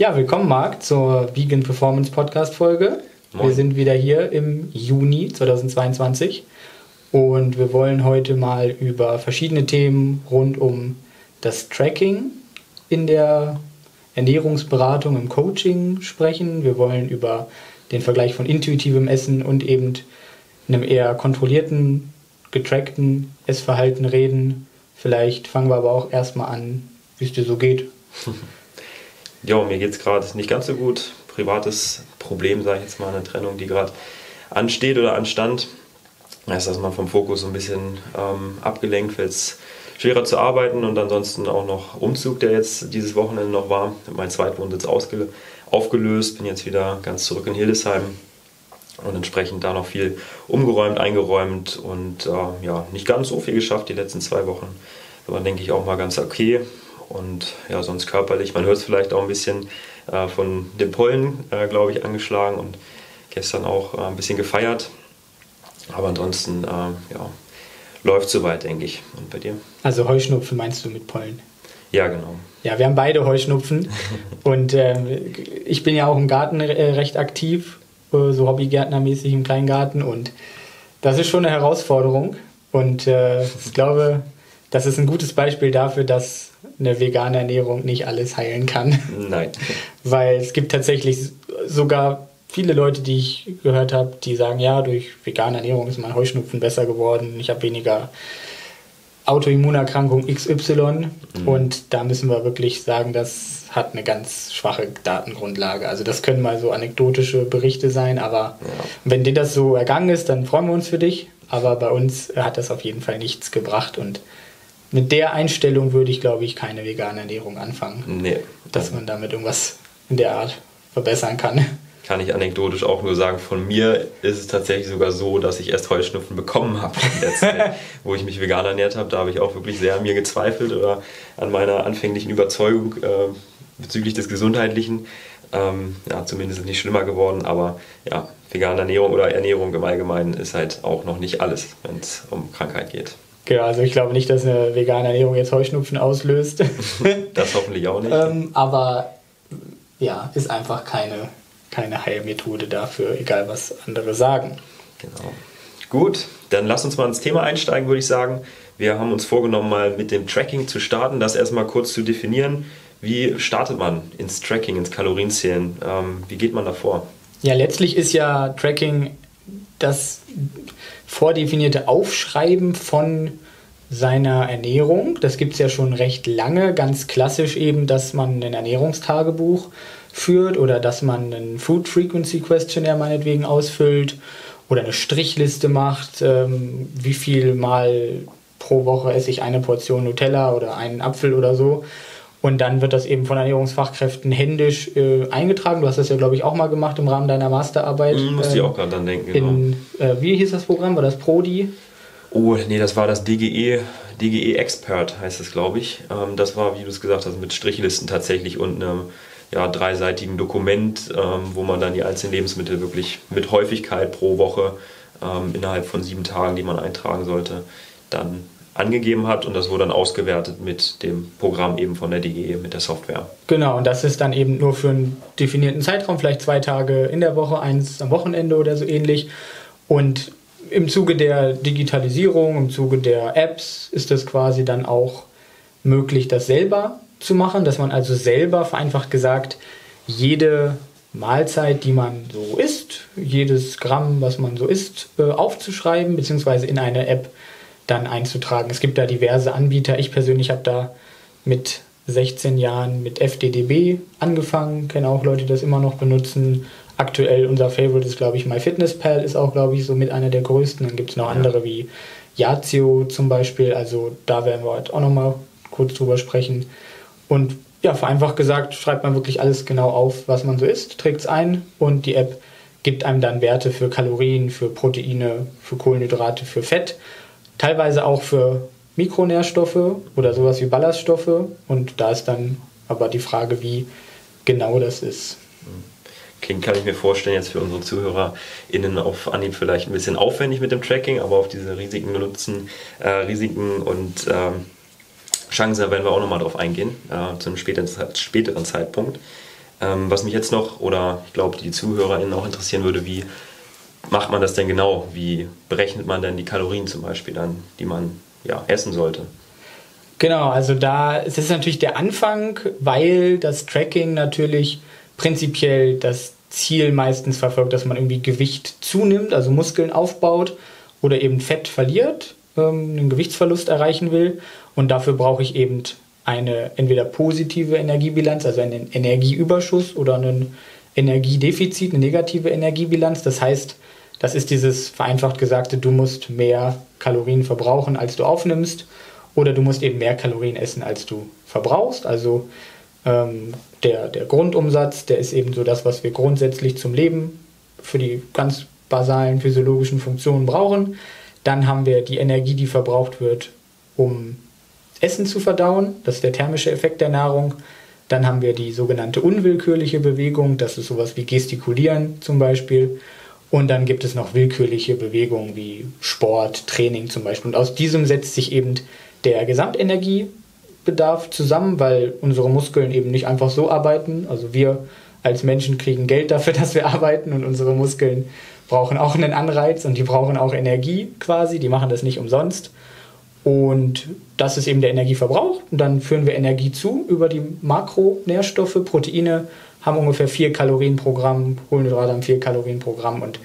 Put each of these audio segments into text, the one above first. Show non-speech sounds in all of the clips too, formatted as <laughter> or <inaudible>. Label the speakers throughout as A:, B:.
A: Ja, willkommen Marc zur Vegan Performance Podcast Folge. Moin. Wir sind wieder hier im Juni 2022 und wir wollen heute mal über verschiedene Themen rund um das Tracking in der Ernährungsberatung, im Coaching sprechen. Wir wollen über den Vergleich von intuitivem Essen und eben einem eher kontrollierten, getrackten Essverhalten reden. Vielleicht fangen wir aber auch erstmal an, wie es dir so geht. <laughs>
B: ja, mir geht es gerade nicht ganz so gut. Privates Problem, sage ich jetzt mal, eine Trennung, die gerade ansteht oder anstand. Da ist man vom Fokus ein bisschen ähm, abgelenkt, es schwerer zu arbeiten und ansonsten auch noch Umzug, der jetzt dieses Wochenende noch war. Mein Zweitwohnsitz aufgelöst, bin jetzt wieder ganz zurück in Hildesheim und entsprechend da noch viel umgeräumt, eingeräumt und äh, ja, nicht ganz so viel geschafft die letzten zwei Wochen. Aber denke ich auch mal ganz okay und ja, sonst körperlich. Man hört es vielleicht auch ein bisschen äh, von dem Pollen, äh, glaube ich, angeschlagen und gestern auch äh, ein bisschen gefeiert. Aber ansonsten, äh, ja, läuft soweit, denke ich. Und bei dir?
A: Also Heuschnupfen meinst du mit Pollen?
B: Ja, genau.
A: Ja, wir haben beide Heuschnupfen <laughs> und äh, ich bin ja auch im Garten äh, recht aktiv, so Hobbygärtnermäßig im Kleingarten und das ist schon eine Herausforderung und ich glaube, das ist ein gutes Beispiel dafür, dass eine vegane Ernährung nicht alles heilen kann.
B: Nein. <laughs>
A: Weil es gibt tatsächlich sogar viele Leute, die ich gehört habe, die sagen, ja, durch vegane Ernährung ist mein Heuschnupfen besser geworden, ich habe weniger Autoimmunerkrankung XY mhm. und da müssen wir wirklich sagen, das hat eine ganz schwache Datengrundlage. Also das können mal so anekdotische Berichte sein, aber ja. wenn dir das so ergangen ist, dann freuen wir uns für dich. Aber bei uns hat das auf jeden Fall nichts gebracht und mit der Einstellung würde ich, glaube ich, keine vegane Ernährung anfangen.
B: Nee.
A: Dass man damit irgendwas in der Art verbessern kann.
B: Kann ich anekdotisch auch nur sagen, von mir ist es tatsächlich sogar so, dass ich erst Heuschnupfen bekommen habe, <laughs> wo ich mich vegan ernährt habe. Da habe ich auch wirklich sehr an mir gezweifelt oder an meiner anfänglichen Überzeugung äh, bezüglich des Gesundheitlichen. Ähm, ja, zumindest ist nicht schlimmer geworden, aber ja, vegane Ernährung oder Ernährung im Allgemeinen ist halt auch noch nicht alles, wenn es um Krankheit geht.
A: Genau, also ich glaube nicht, dass eine vegane Ernährung jetzt Heuschnupfen auslöst. <laughs>
B: das hoffentlich auch nicht.
A: ähm, aber ja, ist einfach keine, keine Heilmethode dafür, egal was andere sagen.
B: Genau. Gut, dann lass uns mal ins Thema einsteigen, würde ich sagen. Wir haben uns vorgenommen, mal mit dem Tracking zu starten, das erstmal kurz zu definieren. Wie startet man ins Tracking, ins Kalorienzählen? Ähm, wie geht man da vor?
A: Ja, letztlich ist ja Tracking das vordefinierte Aufschreiben von seiner Ernährung. Das gibt es ja schon recht lange. Ganz klassisch eben, dass man ein Ernährungstagebuch führt oder dass man einen Food Frequency Questionnaire meinetwegen ausfüllt oder eine Strichliste macht, ähm, wie viel mal pro Woche esse ich eine Portion Nutella oder einen Apfel oder so. Und dann wird das eben von Ernährungsfachkräften händisch äh, eingetragen. Du hast das ja, glaube ich, auch mal gemacht im Rahmen deiner Masterarbeit.
B: Mhm, musste ich auch gerade dann denken, genau.
A: In, äh, wie hieß das Programm? War das Prodi?
B: Oh, nee, das war das DGE, DGE Expert heißt es, glaube ich. Ähm, das war, wie du es gesagt hast, mit Strichlisten tatsächlich und einem ja, dreiseitigen Dokument, ähm, wo man dann die einzelnen Lebensmittel wirklich mit Häufigkeit pro Woche ähm, innerhalb von sieben Tagen, die man eintragen sollte, dann angegeben hat und das wurde dann ausgewertet mit dem Programm eben von der DGE, mit der Software.
A: Genau, und das ist dann eben nur für einen definierten Zeitraum, vielleicht zwei Tage in der Woche, eins am Wochenende oder so ähnlich. Und im Zuge der Digitalisierung, im Zuge der Apps ist es quasi dann auch möglich, das selber zu machen, dass man also selber vereinfacht gesagt jede Mahlzeit, die man so isst, jedes Gramm, was man so isst, äh, aufzuschreiben, beziehungsweise in eine App dann einzutragen. Es gibt da diverse Anbieter. Ich persönlich habe da mit 16 Jahren mit FDDB angefangen, kenne auch Leute, die das immer noch benutzen. Aktuell unser Favorite ist, glaube ich, MyFitnessPal, ist auch, glaube ich, so mit einer der größten. Dann gibt es noch ja. andere wie Yazio zum Beispiel. Also da werden wir heute auch nochmal kurz drüber sprechen. Und ja, vereinfacht gesagt, schreibt man wirklich alles genau auf, was man so isst, trägt es ein und die App gibt einem dann Werte für Kalorien, für Proteine, für Kohlenhydrate, für Fett teilweise auch für Mikronährstoffe oder sowas wie Ballaststoffe. Und da ist dann aber die Frage, wie genau das ist.
B: Klingt, kann ich mir vorstellen, jetzt für unsere ZuhörerInnen auf Anhieb vielleicht ein bisschen aufwendig mit dem Tracking, aber auf diese Risiken nutzen, äh, Risiken und ähm, Chancen werden wir auch nochmal drauf eingehen, äh, zu einem späteren, späteren Zeitpunkt. Ähm, was mich jetzt noch oder ich glaube die ZuhörerInnen auch interessieren würde, wie macht man das denn genau? Wie berechnet man denn die Kalorien zum Beispiel dann, die man ja, essen sollte?
A: Genau, also da es ist natürlich der Anfang, weil das Tracking natürlich prinzipiell das Ziel meistens verfolgt, dass man irgendwie Gewicht zunimmt, also Muskeln aufbaut oder eben Fett verliert, ähm, einen Gewichtsverlust erreichen will. Und dafür brauche ich eben eine entweder positive Energiebilanz, also einen Energieüberschuss oder einen Energiedefizit, eine negative Energiebilanz. Das heißt, das ist dieses vereinfacht gesagte, du musst mehr Kalorien verbrauchen, als du aufnimmst, oder du musst eben mehr Kalorien essen, als du verbrauchst. Also ähm, der, der Grundumsatz, der ist eben so das, was wir grundsätzlich zum Leben für die ganz basalen physiologischen Funktionen brauchen. Dann haben wir die Energie, die verbraucht wird, um Essen zu verdauen. Das ist der thermische Effekt der Nahrung. Dann haben wir die sogenannte unwillkürliche Bewegung. Das ist sowas wie Gestikulieren zum Beispiel. Und dann gibt es noch willkürliche Bewegungen wie Sport, Training zum Beispiel. Und aus diesem setzt sich eben der Gesamtenergiebedarf zusammen, weil unsere Muskeln eben nicht einfach so arbeiten. Also wir als Menschen kriegen Geld dafür, <laughs> dass wir arbeiten und unsere Muskeln brauchen auch einen Anreiz und die brauchen auch Energie quasi. Die machen das nicht umsonst. Und das ist eben der Energieverbrauch. Und dann führen wir Energie zu über die Makronährstoffe. Proteine haben ungefähr 4 Kalorien pro Gramm, Kohlenhydrate haben 4 Kalorien pro Gramm und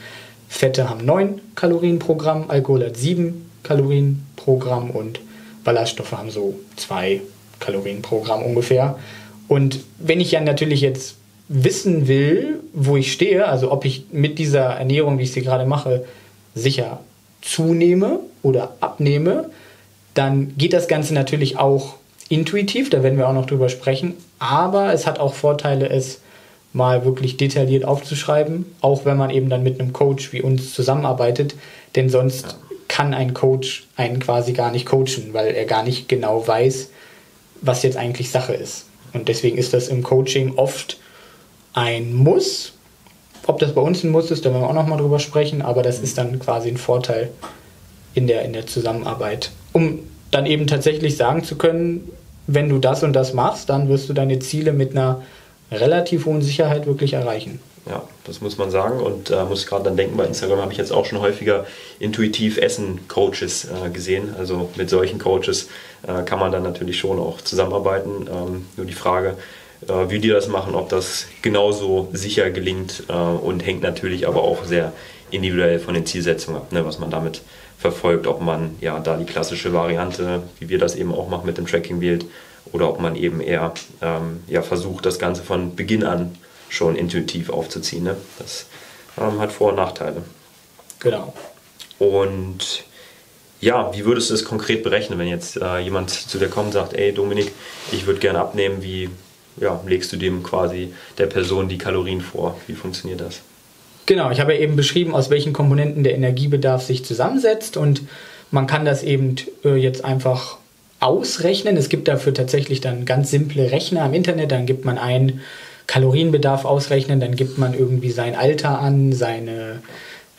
A: Fette haben 9 Kalorien pro Gramm, Alkohol hat 7 Kalorien pro Gramm und Ballaststoffe haben so 2 Kalorien pro Gramm ungefähr. Und wenn ich ja natürlich jetzt wissen will, wo ich stehe, also ob ich mit dieser Ernährung, wie ich sie gerade mache, sicher zunehme oder abnehme, dann geht das Ganze natürlich auch intuitiv, da werden wir auch noch drüber sprechen, aber es hat auch Vorteile, es mal wirklich detailliert aufzuschreiben, auch wenn man eben dann mit einem Coach wie uns zusammenarbeitet, denn sonst ja. kann ein Coach einen quasi gar nicht coachen, weil er gar nicht genau weiß, was jetzt eigentlich Sache ist. Und deswegen ist das im Coaching oft ein Muss. Ob das bei uns ein Muss ist, da werden wir auch nochmal drüber sprechen, aber das ist dann quasi ein Vorteil in der, in der Zusammenarbeit. Um dann eben tatsächlich sagen zu können, wenn du das und das machst, dann wirst du deine Ziele mit einer relativ hohen Sicherheit wirklich erreichen.
B: Ja, das muss man sagen und äh, muss gerade dann denken, bei Instagram habe ich jetzt auch schon häufiger intuitiv Essen-Coaches äh, gesehen. Also mit solchen Coaches äh, kann man dann natürlich schon auch zusammenarbeiten. Ähm, nur die Frage, äh, wie die das machen, ob das genauso sicher gelingt äh, und hängt natürlich aber auch sehr individuell von den Zielsetzungen ab, ne, was man damit verfolgt, ob man ja da die klassische Variante, wie wir das eben auch machen mit dem Tracking wählt, oder ob man eben eher ähm, ja, versucht, das Ganze von Beginn an schon intuitiv aufzuziehen. Ne? Das ähm, hat Vor- und Nachteile.
A: Genau.
B: Und ja, wie würdest du es konkret berechnen, wenn jetzt äh, jemand zu dir kommt und sagt, ey Dominik, ich würde gerne abnehmen, wie ja, legst du dem quasi der Person die Kalorien vor? Wie funktioniert das?
A: Genau, ich habe ja eben beschrieben, aus welchen Komponenten der Energiebedarf sich zusammensetzt und man kann das eben äh, jetzt einfach ausrechnen. Es gibt dafür tatsächlich dann ganz simple Rechner im Internet. Dann gibt man einen Kalorienbedarf ausrechnen, dann gibt man irgendwie sein Alter an, seine,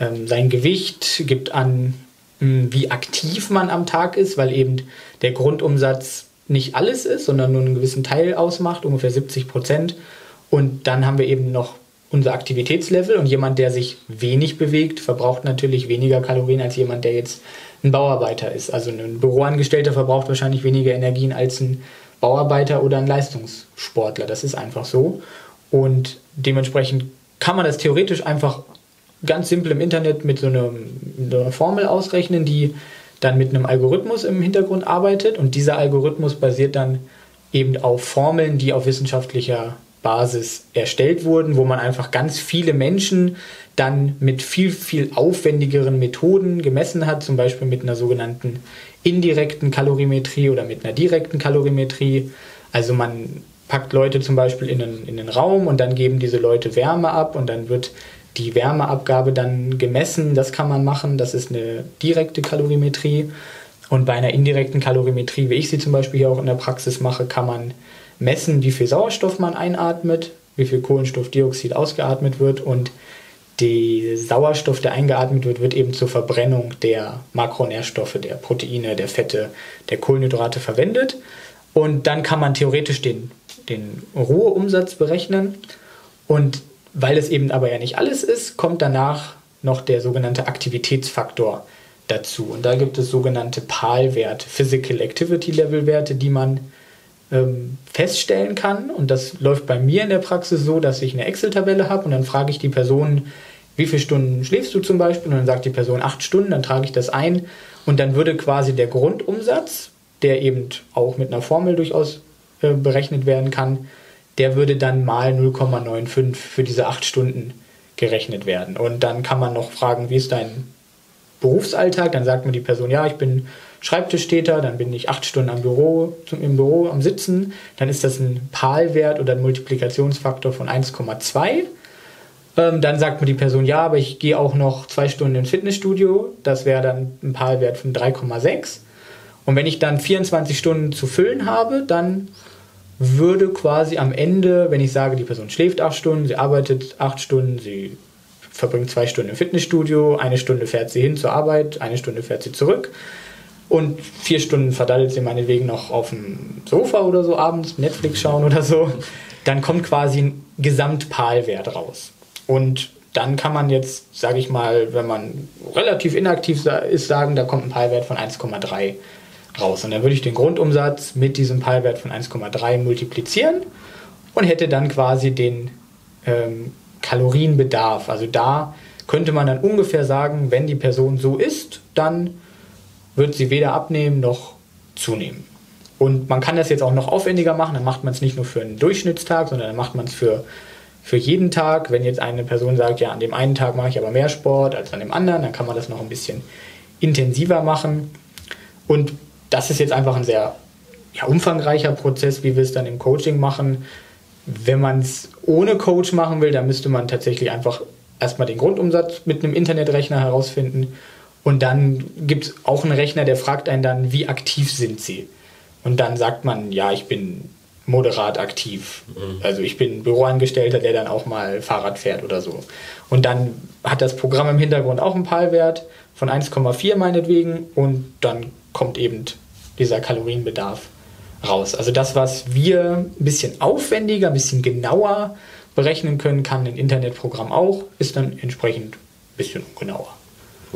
A: ähm, sein Gewicht, gibt an, hm, wie aktiv man am Tag ist, weil eben der Grundumsatz nicht alles ist, sondern nur einen gewissen Teil ausmacht, ungefähr 70 Prozent. Und dann haben wir eben noch unser Aktivitätslevel und jemand, der sich wenig bewegt, verbraucht natürlich weniger Kalorien als jemand, der jetzt ein Bauarbeiter ist. Also ein Büroangestellter verbraucht wahrscheinlich weniger Energien als ein Bauarbeiter oder ein Leistungssportler. Das ist einfach so. Und dementsprechend kann man das theoretisch einfach ganz simpel im Internet mit so, einer, mit so einer Formel ausrechnen, die dann mit einem Algorithmus im Hintergrund arbeitet. Und dieser Algorithmus basiert dann eben auf Formeln, die auf wissenschaftlicher Basis erstellt wurden, wo man einfach ganz viele Menschen dann mit viel, viel aufwendigeren Methoden gemessen hat, zum Beispiel mit einer sogenannten indirekten Kalorimetrie oder mit einer direkten Kalorimetrie. Also man packt Leute zum Beispiel in einen, in einen Raum und dann geben diese Leute Wärme ab und dann wird die Wärmeabgabe dann gemessen. Das kann man machen. Das ist eine direkte Kalorimetrie. Und bei einer indirekten Kalorimetrie, wie ich sie zum Beispiel hier auch in der Praxis mache, kann man messen, wie viel Sauerstoff man einatmet, wie viel Kohlenstoffdioxid ausgeatmet wird und der Sauerstoff, der eingeatmet wird, wird eben zur Verbrennung der Makronährstoffe, der Proteine, der Fette, der Kohlenhydrate verwendet. Und dann kann man theoretisch den, den Ruheumsatz berechnen. Und weil es eben aber ja nicht alles ist, kommt danach noch der sogenannte Aktivitätsfaktor dazu. Und da gibt es sogenannte PAL-Werte, Physical Activity Level Werte, die man ähm, feststellen kann. Und das läuft bei mir in der Praxis so, dass ich eine Excel-Tabelle habe und dann frage ich die Person, wie viele Stunden schläfst du zum Beispiel? Und dann sagt die Person acht Stunden, dann trage ich das ein und dann würde quasi der Grundumsatz, der eben auch mit einer Formel durchaus äh, berechnet werden kann, der würde dann mal 0,95 für diese acht Stunden gerechnet werden. Und dann kann man noch fragen, wie ist dein Berufsalltag? Dann sagt mir die Person, ja, ich bin Schreibtischtäter, dann bin ich acht Stunden am Büro, im Büro am Sitzen, dann ist das ein PAL-Wert oder ein Multiplikationsfaktor von 1,2. Ähm, dann sagt mir die Person, ja, aber ich gehe auch noch zwei Stunden ins Fitnessstudio, das wäre dann ein PAL-Wert von 3,6. Und wenn ich dann 24 Stunden zu füllen habe, dann würde quasi am Ende, wenn ich sage, die Person schläft acht Stunden, sie arbeitet acht Stunden, sie verbringt zwei Stunden im Fitnessstudio, eine Stunde fährt sie hin zur Arbeit, eine Stunde fährt sie zurück, und vier Stunden verdattelt sie meinetwegen noch auf dem Sofa oder so abends, Netflix schauen oder so, dann kommt quasi ein Gesamtpalwert raus. Und dann kann man jetzt, sage ich mal, wenn man relativ inaktiv ist, sagen, da kommt ein Palwert von 1,3 raus. Und dann würde ich den Grundumsatz mit diesem Palwert von 1,3 multiplizieren und hätte dann quasi den ähm, Kalorienbedarf. Also da könnte man dann ungefähr sagen, wenn die Person so ist, dann wird sie weder abnehmen noch zunehmen. Und man kann das jetzt auch noch aufwendiger machen, dann macht man es nicht nur für einen Durchschnittstag, sondern dann macht man es für, für jeden Tag. Wenn jetzt eine Person sagt, ja, an dem einen Tag mache ich aber mehr Sport als an dem anderen, dann kann man das noch ein bisschen intensiver machen. Und das ist jetzt einfach ein sehr ja, umfangreicher Prozess, wie wir es dann im Coaching machen. Wenn man es ohne Coach machen will, dann müsste man tatsächlich einfach erstmal den Grundumsatz mit einem Internetrechner herausfinden und dann gibt es auch einen Rechner, der fragt einen dann, wie aktiv sind Sie? Und dann sagt man, ja, ich bin moderat aktiv. Mhm. Also ich bin Büroangestellter, der dann auch mal Fahrrad fährt oder so. Und dann hat das Programm im Hintergrund auch einen PAL-Wert von 1,4 meinetwegen und dann kommt eben dieser Kalorienbedarf raus. Also das, was wir ein bisschen aufwendiger, ein bisschen genauer berechnen können, kann ein Internetprogramm auch, ist dann entsprechend ein bisschen ungenauer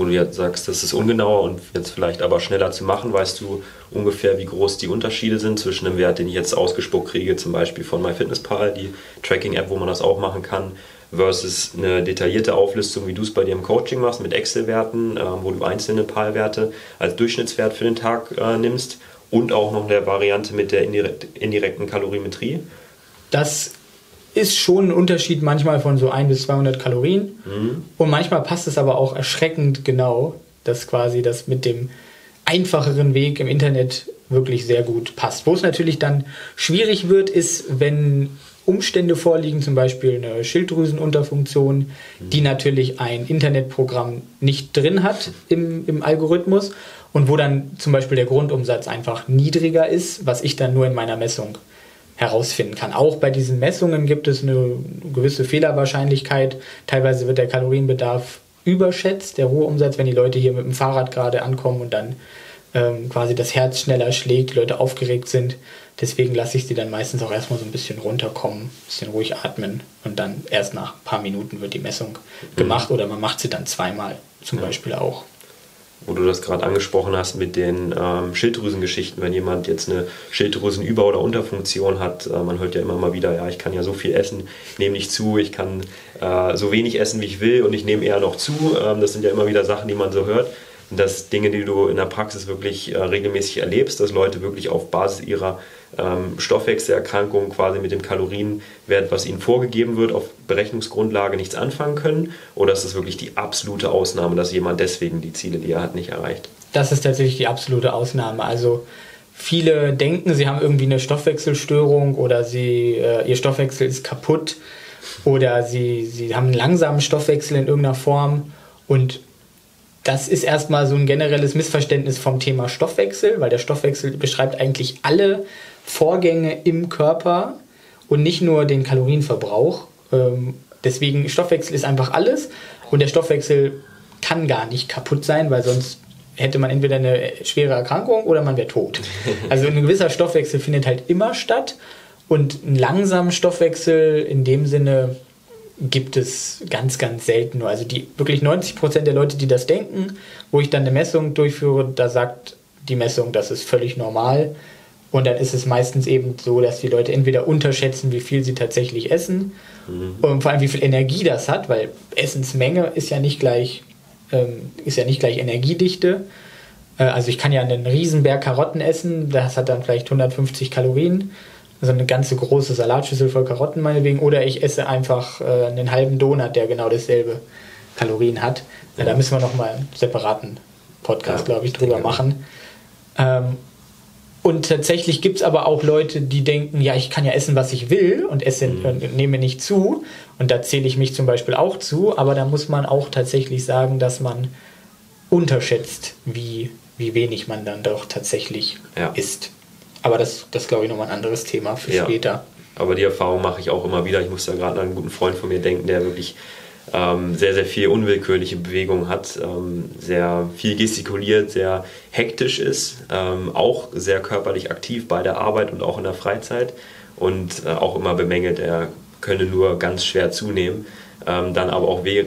B: wo du jetzt sagst, das ist ungenauer und jetzt vielleicht aber schneller zu machen, weißt du ungefähr, wie groß die Unterschiede sind zwischen dem Wert, den ich jetzt ausgespuckt kriege, zum Beispiel von MyFitnessPal, die Tracking-App, wo man das auch machen kann, versus eine detaillierte Auflistung, wie du es bei dir im Coaching machst, mit Excel-Werten, äh, wo du einzelne PAL-Werte als Durchschnittswert für den Tag äh, nimmst und auch noch eine Variante mit der indirekten Kalorimetrie.
A: Das ist schon ein Unterschied manchmal von so 1 bis 200 Kalorien. Mhm. Und manchmal passt es aber auch erschreckend genau, dass quasi das mit dem einfacheren Weg im Internet wirklich sehr gut passt. Wo es natürlich dann schwierig wird, ist, wenn Umstände vorliegen, zum Beispiel eine Schilddrüsenunterfunktion, mhm. die natürlich ein Internetprogramm nicht drin hat im, im Algorithmus und wo dann zum Beispiel der Grundumsatz einfach niedriger ist, was ich dann nur in meiner Messung herausfinden kann. Auch bei diesen Messungen gibt es eine gewisse Fehlerwahrscheinlichkeit. Teilweise wird der Kalorienbedarf überschätzt, der Ruheumsatz, wenn die Leute hier mit dem Fahrrad gerade ankommen und dann ähm, quasi das Herz schneller schlägt, die Leute aufgeregt sind. Deswegen lasse ich sie dann meistens auch erstmal so ein bisschen runterkommen, ein bisschen ruhig atmen und dann erst nach ein paar Minuten wird die Messung gemacht mhm. oder man macht sie dann zweimal zum ja. Beispiel auch
B: wo du das gerade angesprochen hast mit den ähm, Schilddrüsengeschichten, wenn jemand jetzt eine Schilddrüsenüber- oder Unterfunktion hat, äh, man hört ja immer mal wieder, ja, ich kann ja so viel essen, nehme nicht zu, ich kann äh, so wenig essen, wie ich will und ich nehme eher noch zu. Ähm, das sind ja immer wieder Sachen, die man so hört. Und das Dinge, die du in der Praxis wirklich äh, regelmäßig erlebst, dass Leute wirklich auf Basis ihrer ähm, Stoffwechselerkrankungen quasi mit dem Kalorienwert, was ihnen vorgegeben wird, auf Berechnungsgrundlage nichts anfangen können? Oder ist das wirklich die absolute Ausnahme, dass jemand deswegen die Ziele, die er hat, nicht erreicht?
A: Das ist tatsächlich die absolute Ausnahme. Also viele denken, sie haben irgendwie eine Stoffwechselstörung oder sie, äh, ihr Stoffwechsel ist kaputt oder sie, sie haben einen langsamen Stoffwechsel in irgendeiner Form und das ist erstmal so ein generelles Missverständnis vom Thema Stoffwechsel, weil der Stoffwechsel beschreibt eigentlich alle Vorgänge im Körper und nicht nur den Kalorienverbrauch. Ähm, deswegen Stoffwechsel ist einfach alles und der Stoffwechsel kann gar nicht kaputt sein, weil sonst hätte man entweder eine schwere Erkrankung oder man wäre tot. <laughs> Also ein gewisser Stoffwechsel findet halt immer statt und einen langsamen Stoffwechsel in dem Sinne gibt es ganz, ganz selten nur. Also die wirklich 90 Prozent der Leute, die das denken, wo ich dann eine Messung durchführe, da sagt die Messung, das ist völlig normal. Und dann ist es meistens eben so, dass die Leute entweder unterschätzen, wie viel sie tatsächlich essen mhm. und vor allem wie viel Energie das hat, weil Essensmenge ist ja nicht gleich, ähm, ist ja nicht gleich Energiedichte. Äh, also ich kann ja einen Riesenberg Karotten essen, das hat dann vielleicht 150 Kalorien, also eine ganze große Salatschüssel voll Karotten meinetwegen, oder ich esse einfach äh, einen halben Donut, der genau dasselbe Kalorien hat. Ja. Da müssen wir nochmal einen separaten Podcast, ja, glaube ich, drüber machen. Ähm, und tatsächlich gibt es aber auch Leute, die denken, ja, ich kann ja essen, was ich will und esse, mhm. äh, nehme nicht zu. Und da zähle ich mich zum Beispiel auch zu, aber da muss man auch tatsächlich sagen, dass man unterschätzt, wie, wie wenig man dann doch tatsächlich ja. isst. Aber das, das glaube ich, nochmal ein anderes Thema für ja. später.
B: Aber die Erfahrung mache ich auch immer wieder. Ich muss da gerade an einen guten Freund von mir denken, der wirklich ähm, sehr, sehr viel unwillkürliche Bewegung hat, ähm, sehr viel gestikuliert, sehr hektisch ist, ähm, auch sehr körperlich aktiv bei der Arbeit und auch in der Freizeit und äh, auch immer bemängelt, er könne nur ganz schwer zunehmen, ähm, dann aber auch we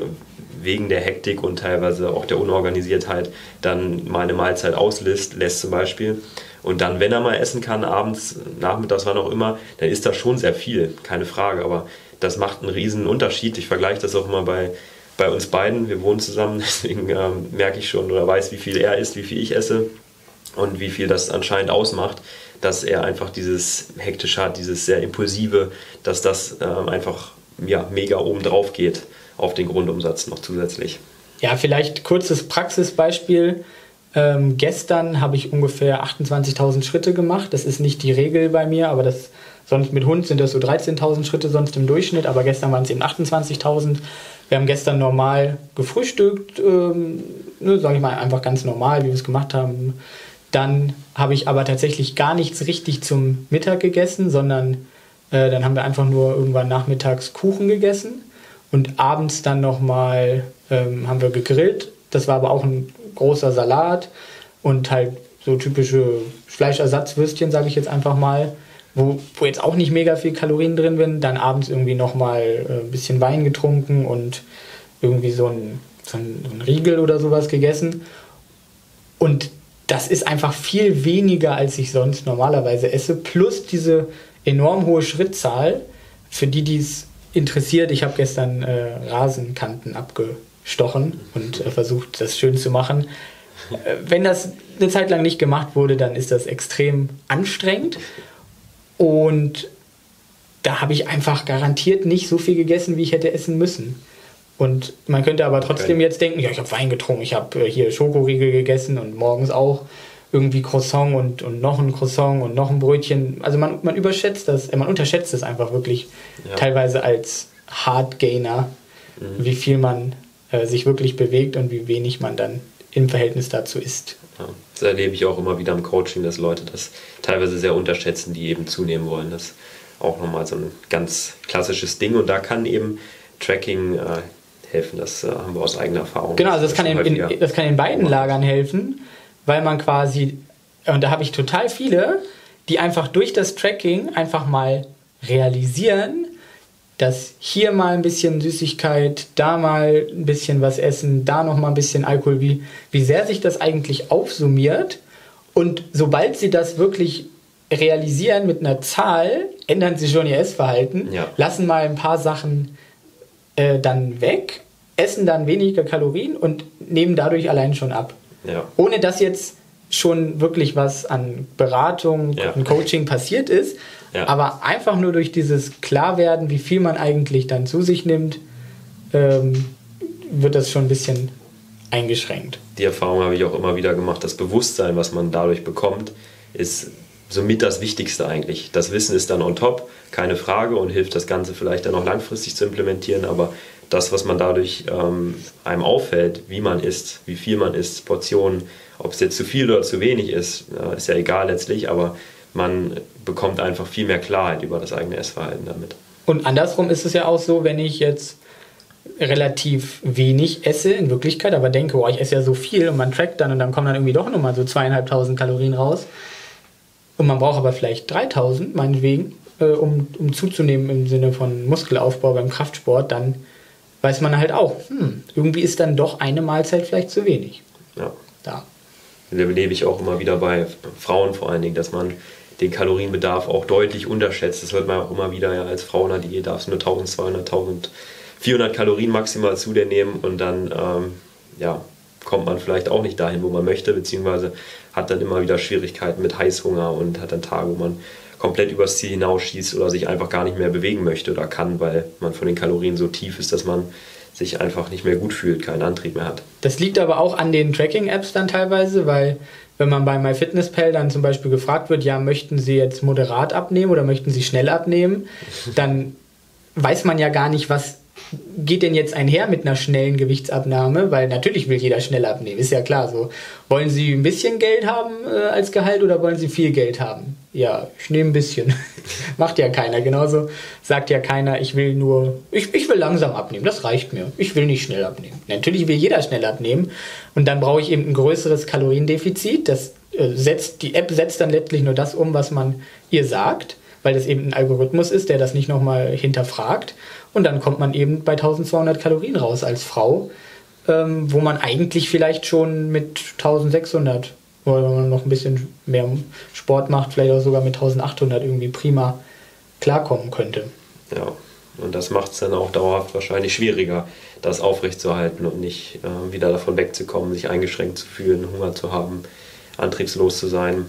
B: wegen der Hektik und teilweise auch der Unorganisiertheit dann mal eine Mahlzeit auslässt, lässt zum Beispiel. Und dann, wenn er mal essen kann, abends, nachmittags, wann auch immer, dann ist das schon sehr viel, keine Frage. Aber das macht einen riesen Unterschied. Ich vergleiche das auch immer bei, bei uns beiden. Wir wohnen zusammen, <laughs> deswegen ähm, merke ich schon oder weiß, wie viel er isst, wie viel ich esse und wie viel das anscheinend ausmacht, dass er einfach dieses hektische hat, dieses sehr impulsive, dass das ähm, einfach ja, mega oben drauf geht auf den Grundumsatz noch zusätzlich.
A: Ja, vielleicht kurzes Praxisbeispiel. Ähm, gestern habe ich ungefähr 28.000 Schritte gemacht. Das ist nicht die Regel bei mir, aber das Sonst mit Hund sind das so 13.000 Schritte sonst im Durchschnitt, aber gestern waren es eben 28.000. Wir haben gestern normal gefrühstückt, ähm, ne, sage ich mal einfach ganz normal, wie wir es gemacht haben. Dann habe ich aber tatsächlich gar nichts richtig zum Mittag gegessen, sondern äh, dann haben wir einfach nur irgendwann nachmittags Kuchen gegessen und abends dann nochmal ähm, haben wir gegrillt. Das war aber auch ein großer Salat und halt so typische Fleischersatzwürstchen, sage ich jetzt einfach mal wo, wo jetzt auch nicht mega viel Kalorien drin sind, dann abends irgendwie nochmal äh, ein bisschen Wein getrunken und irgendwie so ein, so ein, so ein Riegel oder sowas gegessen. Und das ist einfach viel weniger, als ich sonst normalerweise esse, plus diese enorm hohe Schrittzahl. Für die, die es interessiert, ich habe gestern äh, Rasenkanten abgestochen und äh, versucht, das schön zu machen. Äh, wenn das eine Zeit lang nicht gemacht wurde, dann ist das extrem anstrengend. Und da habe ich einfach garantiert nicht so viel gegessen, wie ich hätte essen müssen. Und man könnte aber trotzdem jetzt denken, ja, ich habe Wein getrunken, ich habe äh, hier Schokoriegel gegessen und morgens auch irgendwie Croissant und, und noch ein Croissant und noch ein Brötchen. Also man, man überschätzt das, man unterschätzt es einfach wirklich ja. teilweise als Hardgainer, mhm. wie viel man äh, sich wirklich bewegt und wie wenig man dann im Verhältnis dazu isst.
B: Ja, das erlebe ich auch immer wieder im Coaching, dass Leute das teilweise sehr unterschätzen, die eben zunehmen wollen. Das ist auch nochmal so ein ganz klassisches Ding und da kann eben Tracking äh, helfen. Das äh, haben wir aus eigener Erfahrung.
A: Genau, also das, kann in, in, das kann in beiden Lagern helfen, weil man quasi, und da habe ich total viele, die einfach durch das Tracking einfach mal realisieren, dass hier mal ein bisschen Süßigkeit, da mal ein bisschen was essen, da noch mal ein bisschen Alkohol, wie, wie sehr sich das eigentlich aufsummiert. Und sobald sie das wirklich realisieren mit einer Zahl, ändern sie schon ihr Essverhalten, ja. lassen mal ein paar Sachen äh, dann weg, essen dann weniger Kalorien und nehmen dadurch allein schon ab. Ja. Ohne dass jetzt schon wirklich was an Beratung ja. und Coaching passiert ist, ja. Aber einfach nur durch dieses Klarwerden, wie viel man eigentlich dann zu sich nimmt, ähm, wird das schon ein bisschen eingeschränkt.
B: Die Erfahrung habe ich auch immer wieder gemacht. Das Bewusstsein, was man dadurch bekommt, ist somit das Wichtigste eigentlich. Das Wissen ist dann on top, keine Frage, und hilft das Ganze vielleicht dann auch langfristig zu implementieren. Aber das, was man dadurch ähm, einem auffällt, wie man isst, wie viel man isst, Portionen, ob es jetzt zu viel oder zu wenig ist, äh, ist ja egal letztlich, aber man bekommt einfach viel mehr Klarheit über das eigene Essverhalten damit.
A: Und andersrum ist es ja auch so, wenn ich jetzt relativ wenig esse in Wirklichkeit, aber denke, oh, ich esse ja so viel und man trackt dann und dann kommen dann irgendwie doch nochmal so zweieinhalbtausend Kalorien raus und man braucht aber vielleicht 3000 meinetwegen, äh, um, um zuzunehmen im Sinne von Muskelaufbau beim Kraftsport, dann weiß man halt auch, hm, irgendwie ist dann doch eine Mahlzeit vielleicht zu wenig.
B: Ja. Da. Da erlebe ich auch immer wieder bei Frauen vor allen Dingen, dass man den Kalorienbedarf auch deutlich unterschätzt. Das hört man auch immer wieder, ja, als Frau in der Diät darfst nur 1200, 1400 Kalorien maximal zu dir nehmen und dann ähm, ja, kommt man vielleicht auch nicht dahin, wo man möchte, beziehungsweise hat dann immer wieder Schwierigkeiten mit Heißhunger und hat dann Tage, wo man komplett übers Ziel hinausschießt oder sich einfach gar nicht mehr bewegen möchte oder kann, weil man von den Kalorien so tief ist, dass man sich einfach nicht mehr gut fühlt, keinen Antrieb mehr hat.
A: Das liegt aber auch an den Tracking-Apps dann teilweise, weil wenn man bei MyFitnessPal dann zum Beispiel gefragt wird, ja, möchten Sie jetzt moderat abnehmen oder möchten Sie schnell abnehmen, <laughs> dann weiß man ja gar nicht, was geht denn jetzt einher mit einer schnellen Gewichtsabnahme? Weil natürlich will jeder schnell abnehmen, ist ja klar so. Wollen Sie ein bisschen Geld haben äh, als Gehalt oder wollen Sie viel Geld haben? Ja, ich nehme ein bisschen. <laughs> Macht ja keiner. Genauso sagt ja keiner, ich will nur, ich, ich will langsam abnehmen, das reicht mir. Ich will nicht schnell abnehmen. Natürlich will jeder schnell abnehmen und dann brauche ich eben ein größeres Kaloriendefizit. Das äh, setzt, die App setzt dann letztlich nur das um, was man ihr sagt weil das eben ein Algorithmus ist, der das nicht nochmal hinterfragt. Und dann kommt man eben bei 1200 Kalorien raus als Frau, ähm, wo man eigentlich vielleicht schon mit 1600, oder wenn man noch ein bisschen mehr Sport macht, vielleicht auch sogar mit 1800 irgendwie prima klarkommen könnte.
B: Ja, und das macht es dann auch dauerhaft wahrscheinlich schwieriger, das aufrechtzuerhalten und nicht äh, wieder davon wegzukommen, sich eingeschränkt zu fühlen, Hunger zu haben, antriebslos zu sein.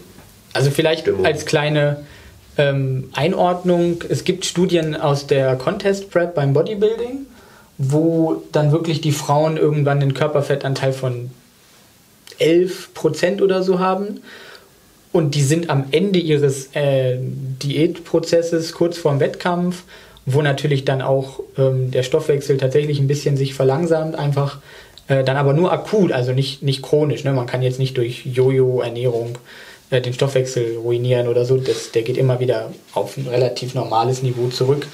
A: Also vielleicht Stimmung. als kleine ähm, Einordnung. Es gibt Studien aus der Contest Prep beim Bodybuilding, wo dann wirklich die Frauen irgendwann den Körperfettanteil von 11% oder so haben. Und die sind am Ende ihres äh, Diätprozesses kurz vorm Wettkampf, wo natürlich dann auch ähm, der Stoffwechsel tatsächlich ein bisschen sich verlangsamt, einfach äh, dann aber nur akut, also nicht, nicht chronisch. Ne? Man kann jetzt nicht durch Jojo-Ernährung äh, den Stoffwechsel ruinieren oder so. Das, der geht immer wieder auf ein relativ normales Niveau zurück.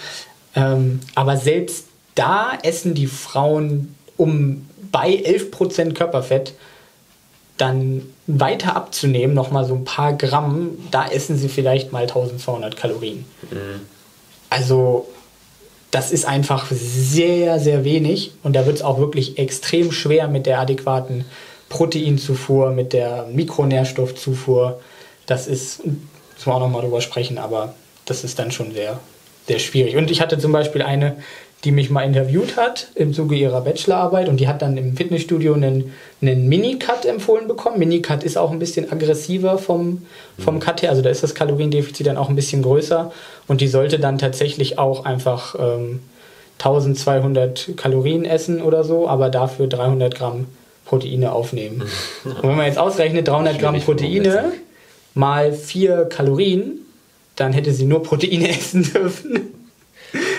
A: Ähm, aber selbst da essen die Frauen um bei 11% Körperfett dann weiter abzunehmen, nochmal so ein paar Gramm, da essen sie vielleicht mal 1200 Kalorien. Mhm. Also das ist einfach sehr, sehr wenig und da wird es auch wirklich extrem schwer mit der adäquaten Proteinzufuhr, mit der Mikronährstoffzufuhr. Das ist, müssen wir auch nochmal drüber sprechen, aber das ist dann schon sehr, sehr schwierig. Und ich hatte zum Beispiel eine, die mich mal interviewt hat im Zuge ihrer Bachelorarbeit und die hat dann im Fitnessstudio einen, einen Minicut empfohlen bekommen. Minicut ist auch ein bisschen aggressiver vom, vom mhm. Cut her, also da ist das Kaloriendefizit dann auch ein bisschen größer und die sollte dann tatsächlich auch einfach ähm, 1200 Kalorien essen oder so, aber dafür 300 Gramm Proteine aufnehmen. Und wenn man jetzt ausrechnet, 300 Gramm Proteine mal 4 Kalorien, dann hätte sie nur Proteine <laughs> essen dürfen.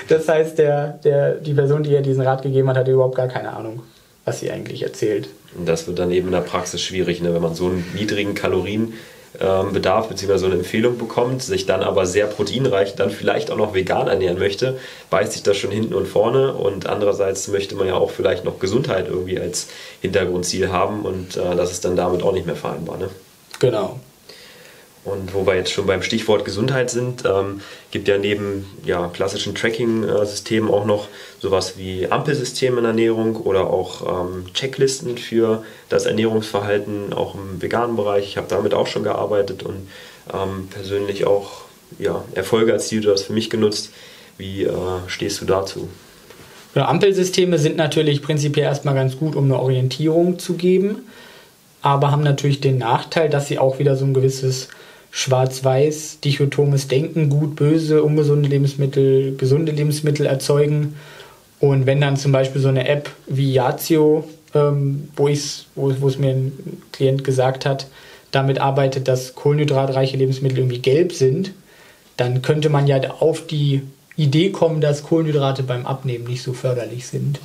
A: Das heißt, der, der, die Person, die ihr diesen Rat gegeben hat, hatte überhaupt gar keine Ahnung, was sie eigentlich erzählt.
B: Das wird dann eben in der Praxis schwierig, ne? wenn man so einen niedrigen Kalorien ähm, bzw. eine Empfehlung bekommt, sich dann aber sehr proteinreich, dann vielleicht auch noch vegan ernähren möchte, beißt sich das schon hinten und vorne und andererseits möchte man ja auch vielleicht noch Gesundheit irgendwie als Hintergrundziel haben und äh, das ist dann damit auch nicht mehr vereinbar. Ne?
A: Genau.
B: Und wo wir jetzt schon beim Stichwort Gesundheit sind, ähm, gibt ja neben ja, klassischen Tracking-Systemen auch noch sowas wie Ampelsysteme in Ernährung oder auch ähm, Checklisten für das Ernährungsverhalten, auch im veganen Bereich. Ich habe damit auch schon gearbeitet und ähm, persönlich auch ja, Erfolge erzielt oder das für mich genutzt. Wie äh, stehst du dazu?
A: Ja, Ampelsysteme sind natürlich prinzipiell erstmal ganz gut, um eine Orientierung zu geben, aber haben natürlich den Nachteil, dass sie auch wieder so ein gewisses schwarz-weiß, dichotomes Denken, gut, böse, ungesunde Lebensmittel, gesunde Lebensmittel erzeugen. Und wenn dann zum Beispiel so eine App wie Yazio, ähm, wo, wo, es mir ein Klient gesagt hat, damit arbeitet, dass kohlenhydratreiche Lebensmittel irgendwie gelb sind, dann könnte man ja auf die Idee kommen, dass Kohlenhydrate beim Abnehmen nicht so förderlich sind.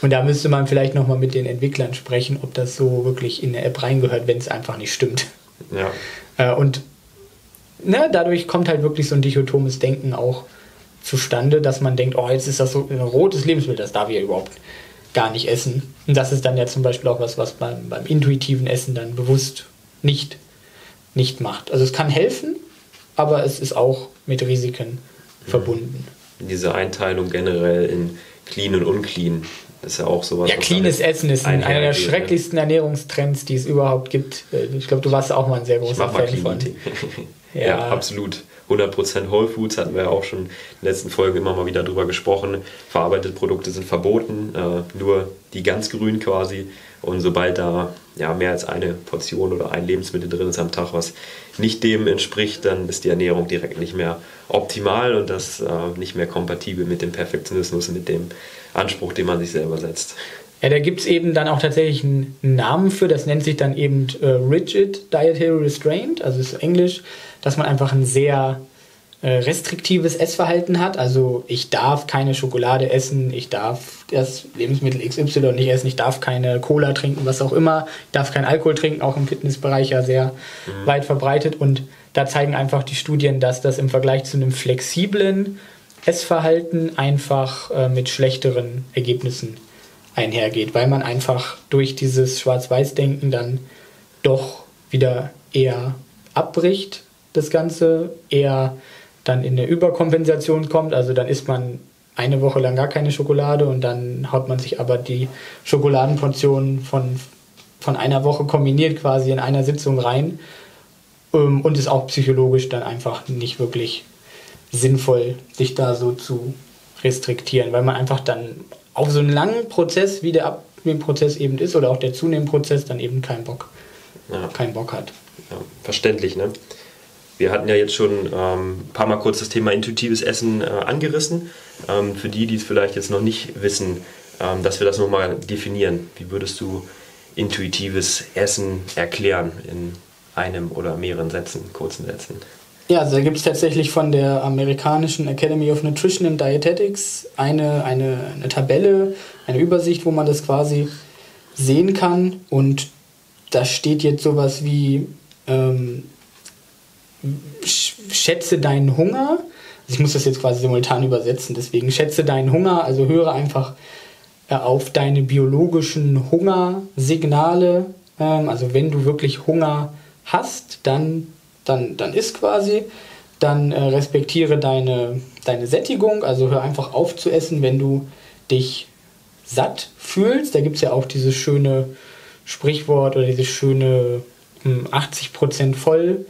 A: Und da müsste man vielleicht nochmal mit den Entwicklern sprechen, ob das so wirklich in eine App reingehört, wenn es einfach nicht stimmt.
B: Ja.
A: Äh, und ne, dadurch kommt halt wirklich so ein dichotomes Denken auch zustande, dass man denkt, oh, jetzt ist das so ein rotes Lebensmittel, das darf ich ja überhaupt gar nicht essen. Und das ist dann ja zum Beispiel auch was, was beim, beim intuitiven Essen dann bewusst nicht, nicht macht. Also es kann helfen, aber es ist auch mit Risiken verbunden.
B: Diese Einteilung generell in clean und unclean das ist ja auch sowas.
A: Ja, cleanes Essen ist einer der ne? schrecklichsten Ernährungstrends, die es überhaupt gibt. Ich glaube, du warst auch mal ein sehr großer Fan von. <laughs>
B: ja. ja, absolut. 100% Whole Foods hatten wir ja auch schon in den letzten Folgen immer mal wieder drüber gesprochen. Verarbeitete Produkte sind verboten, äh, nur die ganz grün quasi. Und sobald da ja, mehr als eine Portion oder ein Lebensmittel drin ist am Tag, was nicht dem entspricht, dann ist die Ernährung direkt nicht mehr optimal und das äh, nicht mehr kompatibel mit dem Perfektionismus, mit dem Anspruch, den man sich selber setzt.
A: Ja, da gibt es eben dann auch tatsächlich einen Namen für, das nennt sich dann eben äh, Rigid Dietary Restraint, also ist Englisch, dass man einfach ein sehr äh, restriktives Essverhalten hat. Also ich darf keine Schokolade essen, ich darf das Lebensmittel XY nicht essen, ich darf keine Cola trinken, was auch immer, ich darf keinen Alkohol trinken, auch im Fitnessbereich ja sehr mhm. weit verbreitet. Und da zeigen einfach die Studien, dass das im Vergleich zu einem flexiblen Essverhalten einfach äh, mit schlechteren Ergebnissen einhergeht, weil man einfach durch dieses Schwarz-Weiß-Denken dann doch wieder eher abbricht, das Ganze, eher dann in eine Überkompensation kommt. Also dann isst man eine Woche lang gar keine Schokolade und dann haut man sich aber die Schokoladenportionen von, von einer Woche kombiniert quasi in einer Sitzung rein ähm, und ist auch psychologisch dann einfach nicht wirklich sinnvoll, sich da so zu restriktieren, weil man einfach dann auf so einen langen Prozess, wie der Abnehmprozess eben ist, oder auch der Zunehmprozess, dann eben keinen Bock, ja. keinen Bock hat.
B: Ja, verständlich, ne? Wir hatten ja jetzt schon ähm, ein paar Mal kurz das Thema intuitives Essen äh, angerissen. Ähm, für die, die es vielleicht jetzt noch nicht wissen, ähm, dass wir das nochmal definieren. Wie würdest du intuitives Essen erklären in einem oder mehreren Sätzen, kurzen Sätzen?
A: Ja, also da gibt es tatsächlich von der amerikanischen Academy of Nutrition and Dietetics eine, eine, eine Tabelle, eine Übersicht, wo man das quasi sehen kann. Und da steht jetzt sowas wie, ähm, schätze deinen Hunger. Also ich muss das jetzt quasi simultan übersetzen, deswegen schätze deinen Hunger, also höre einfach äh, auf deine biologischen Hungersignale. Ähm, also wenn du wirklich Hunger hast, dann dann, dann isst quasi. Dann äh, respektiere deine, deine Sättigung, also hör einfach auf zu essen, wenn du dich satt fühlst. Da gibt es ja auch dieses schöne Sprichwort oder dieses schöne 80% hm, voll,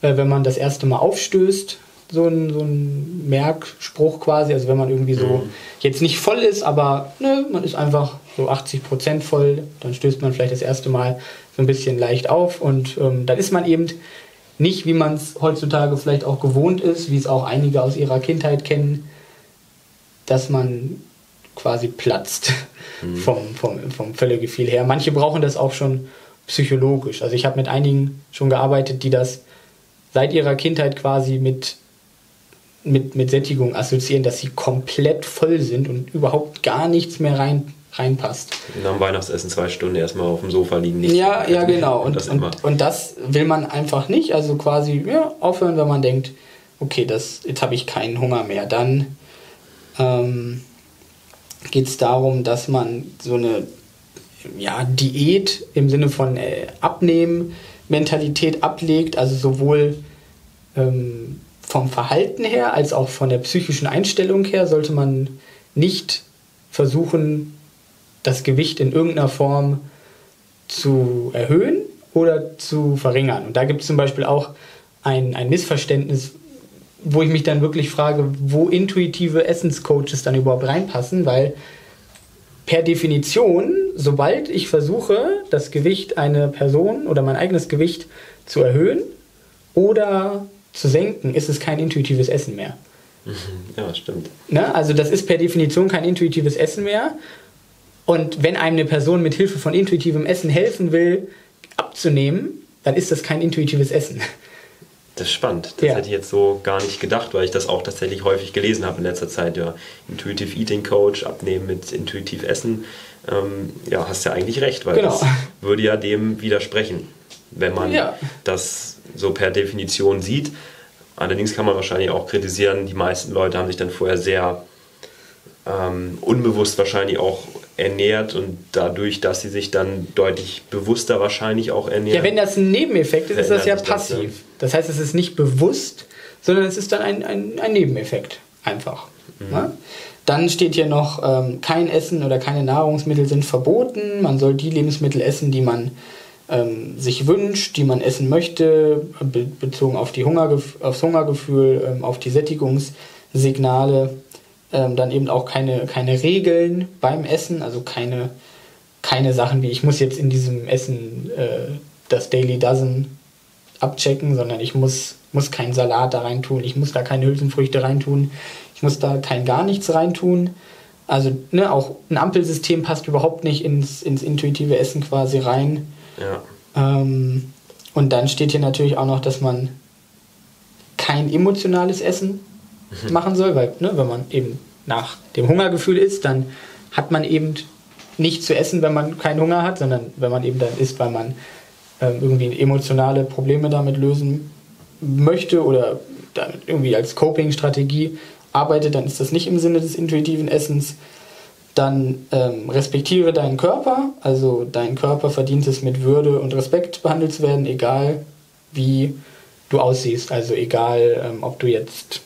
A: äh, wenn man das erste Mal aufstößt. So ein, so ein Merkspruch quasi, also wenn man irgendwie so mhm. jetzt nicht voll ist, aber ne, man ist einfach so 80% voll, dann stößt man vielleicht das erste Mal so ein bisschen leicht auf und ähm, dann ist man eben nicht, wie man es heutzutage vielleicht auch gewohnt ist, wie es auch einige aus ihrer Kindheit kennen, dass man quasi platzt <laughs> mhm. vom, vom, vom Völlegefühl her. Manche brauchen das auch schon psychologisch. Also ich habe mit einigen schon gearbeitet, die das seit ihrer Kindheit quasi mit, mit, mit Sättigung assoziieren, dass sie komplett voll sind und überhaupt gar nichts mehr rein reinpasst.
B: Nach dem Weihnachtsessen zwei Stunden erstmal auf dem Sofa liegen.
A: Nicht ja, ja, genau. Und das, und, und, das will man einfach nicht. Also quasi ja, aufhören, wenn man denkt, okay, das, jetzt habe ich keinen Hunger mehr. Dann ähm, geht es darum, dass man so eine ja, Diät im Sinne von äh, Abnehmen, Mentalität ablegt, also sowohl ähm, vom Verhalten her als auch von der psychischen Einstellung her sollte man nicht versuchen, das Gewicht in irgendeiner Form zu erhöhen oder zu verringern. Und da gibt es zum Beispiel auch ein, ein Missverständnis, wo ich mich dann wirklich frage, wo intuitive Essenscoaches dann überhaupt reinpassen, weil per Definition, sobald ich versuche, das Gewicht einer Person oder mein eigenes Gewicht zu erhöhen oder zu senken, ist es kein intuitives Essen mehr.
B: Ja, stimmt.
A: Ne? Also das ist per Definition kein intuitives Essen mehr. Und wenn einem eine Person mit Hilfe von intuitivem Essen helfen will, abzunehmen, dann ist das kein intuitives Essen.
B: Das ist spannend. Das ja. hätte ich jetzt so gar nicht gedacht, weil ich das auch tatsächlich häufig gelesen habe in letzter Zeit. Ja, Intuitive Eating Coach, abnehmen mit intuitiv Essen. Ähm, ja, hast ja eigentlich recht, weil genau. das würde ja dem widersprechen, wenn man ja. das so per Definition sieht. Allerdings kann man wahrscheinlich auch kritisieren, die meisten Leute haben sich dann vorher sehr ähm, unbewusst wahrscheinlich auch ernährt und dadurch, dass sie sich dann deutlich bewusster wahrscheinlich auch ernähren.
A: Ja, wenn das ein Nebeneffekt ist, ist das ja passiv. Das, das, heißt, es ist nicht bewusst, sondern es ist dann ein, ein, ein Nebeneffekt. einfach. Mhm. Ne? Dann steht hier noch, ähm, kein Essen oder keine Nahrungsmittel sind verboten. Man soll die Lebensmittel essen, die man ähm, sich wünscht, die man essen möchte, be bezogen auf die Hungergef aufs Hungergefühl, ähm, auf die Sättigungssignale. Ähm, dann eben auch keine, keine Regeln beim Essen, also keine, keine Sachen wie ich muss jetzt in diesem Essen äh, das Daily Dozen abchecken, sondern ich muss, muss keinen Salat da reintun, ich muss da keine Hülsenfrüchte reintun, ich muss da kein gar nichts reintun. Also ne, auch ein Ampelsystem passt überhaupt nicht ins, ins intuitive Essen quasi rein. Ja. Ähm, und dann steht hier natürlich auch noch, dass man kein emotionales Essen mhm. machen soll, weil ne, wenn man eben nach dem Hungergefühl isst, dann hat man eben nicht zu essen, wenn man keinen Hunger hat, sondern wenn man eben dann isst, weil man ähm, irgendwie emotionale Probleme damit lösen möchte oder damit irgendwie als Coping-Strategie arbeitet, dann ist das nicht im Sinne des intuitiven Essens. Dann ähm, respektiere deinen Körper, also dein Körper verdient es mit Würde und Respekt behandelt zu werden, egal wie du aussiehst. Also egal, ähm, ob du jetzt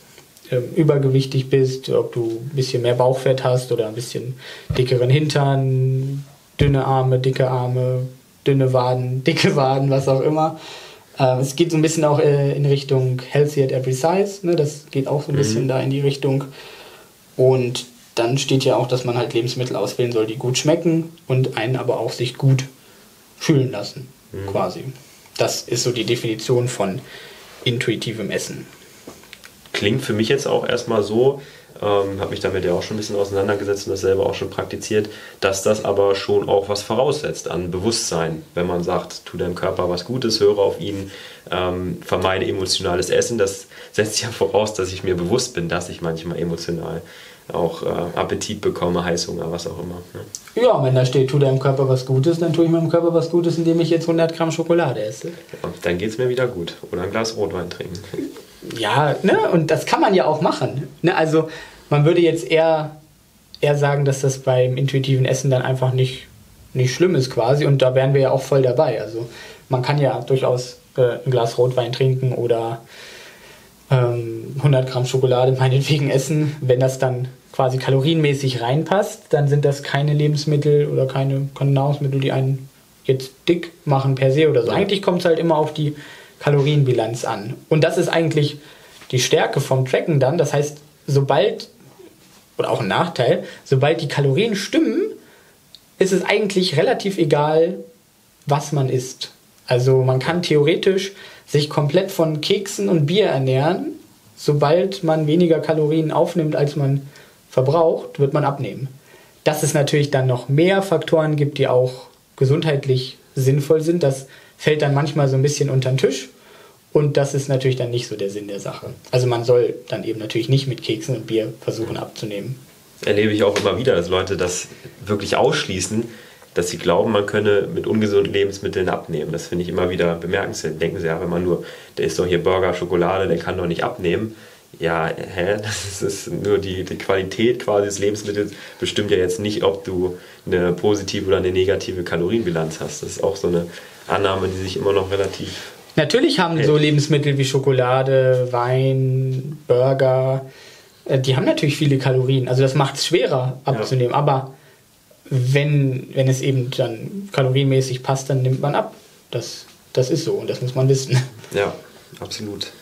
A: übergewichtig bist, ob du ein bisschen mehr Bauchfett hast oder ein bisschen dickeren Hintern, dünne Arme, dicke Arme, dünne Waden, <laughs> dicke Waden, was auch immer. Äh, es geht so ein bisschen auch äh, in Richtung Healthy at Every Size. Ne? Das geht auch so ein mhm. bisschen da in die Richtung. Und dann steht ja auch, dass man halt Lebensmittel auswählen soll, die gut schmecken und einen aber auch sich gut fühlen lassen, mhm. quasi. Das ist so die Definition von intuitivem Essen.
B: Klingt für mich jetzt auch erstmal so, ähm, habe mich damit ja auch schon ein bisschen auseinandergesetzt und das selber auch schon praktiziert, dass das aber schon auch was voraussetzt an Bewusstsein. Wenn man sagt, tu deinem Körper was Gutes, höre auf ihn, ähm, vermeide emotionales Essen, das setzt ja <laughs> voraus, dass ich mir bewusst bin, dass ich manchmal emotional auch äh, Appetit bekomme, Heißhunger, was auch immer.
A: Ne? Ja, wenn da steht, tu deinem Körper was Gutes, dann tue ich meinem Körper was Gutes, indem ich jetzt 100 Gramm Schokolade esse.
B: Ja, dann geht es mir wieder gut. Oder ein Glas Rotwein trinken.
A: Ja, ne? und das kann man ja auch machen. Ne? Also man würde jetzt eher, eher sagen, dass das beim intuitiven Essen dann einfach nicht, nicht schlimm ist quasi und da wären wir ja auch voll dabei. Also man kann ja durchaus äh, ein Glas Rotwein trinken oder ähm, 100 Gramm Schokolade <laughs> meinetwegen essen. Wenn das dann quasi kalorienmäßig reinpasst, dann sind das keine Lebensmittel oder keine, keine Nahrungsmittel, die einen jetzt dick machen per se oder so. Eigentlich kommt es halt immer auf die Kalorienbilanz an. Und das ist eigentlich die Stärke vom Tracken dann. Das heißt, sobald oder auch ein Nachteil, sobald die Kalorien stimmen, ist es eigentlich relativ egal, was man isst. Also man kann theoretisch sich komplett von Keksen und Bier ernähren. Sobald man weniger Kalorien aufnimmt, als man verbraucht, wird man abnehmen. Dass es natürlich dann noch mehr Faktoren gibt, die auch gesundheitlich sinnvoll sind, das fällt dann manchmal so ein bisschen unter den Tisch. Und das ist natürlich dann nicht so der Sinn der Sache. Also man soll dann eben natürlich nicht mit Keksen und Bier versuchen abzunehmen.
B: Erlebe ich auch immer wieder, dass Leute das wirklich ausschließen, dass sie glauben, man könne mit ungesunden Lebensmitteln abnehmen. Das finde ich immer wieder bemerkenswert. Denken sie ja, wenn man nur, der isst doch hier Burger, Schokolade, der kann doch nicht abnehmen. Ja, hä? <laughs> Das ist nur die, die Qualität quasi des Lebensmittels bestimmt ja jetzt nicht, ob du eine positive oder eine negative Kalorienbilanz hast. Das ist auch so eine Annahme, die sich immer noch relativ
A: Natürlich haben okay. so Lebensmittel wie Schokolade, Wein, Burger, äh, die haben natürlich viele Kalorien. Also das macht es schwerer abzunehmen. Ja. Aber wenn, wenn es eben dann kalorienmäßig passt, dann nimmt man ab. Das, das ist so und das muss man wissen.
B: Ja, absolut.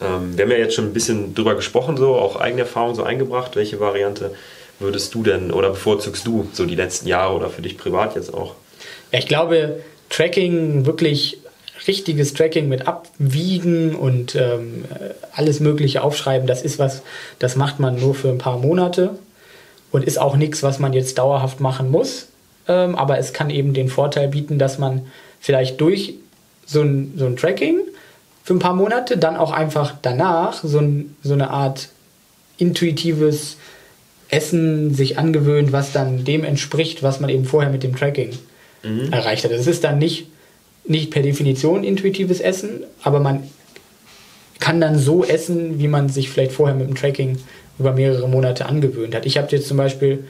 B: Ähm, wir haben ja jetzt schon ein bisschen drüber gesprochen, so auch eigene Erfahrungen so eingebracht. Welche Variante würdest du denn oder bevorzugst du so die letzten Jahre oder für dich privat jetzt auch?
A: Ich glaube, Tracking wirklich richtiges Tracking mit Abwiegen und ähm, alles Mögliche aufschreiben, das ist was, das macht man nur für ein paar Monate und ist auch nichts, was man jetzt dauerhaft machen muss. Ähm, aber es kann eben den Vorteil bieten, dass man vielleicht durch so ein, so ein Tracking für ein paar Monate dann auch einfach danach so, ein, so eine Art intuitives Essen sich angewöhnt, was dann dem entspricht, was man eben vorher mit dem Tracking mhm. erreicht hat. Es ist dann nicht nicht per Definition intuitives Essen, aber man kann dann so essen, wie man sich vielleicht vorher mit dem Tracking über mehrere Monate angewöhnt hat. Ich habe jetzt zum Beispiel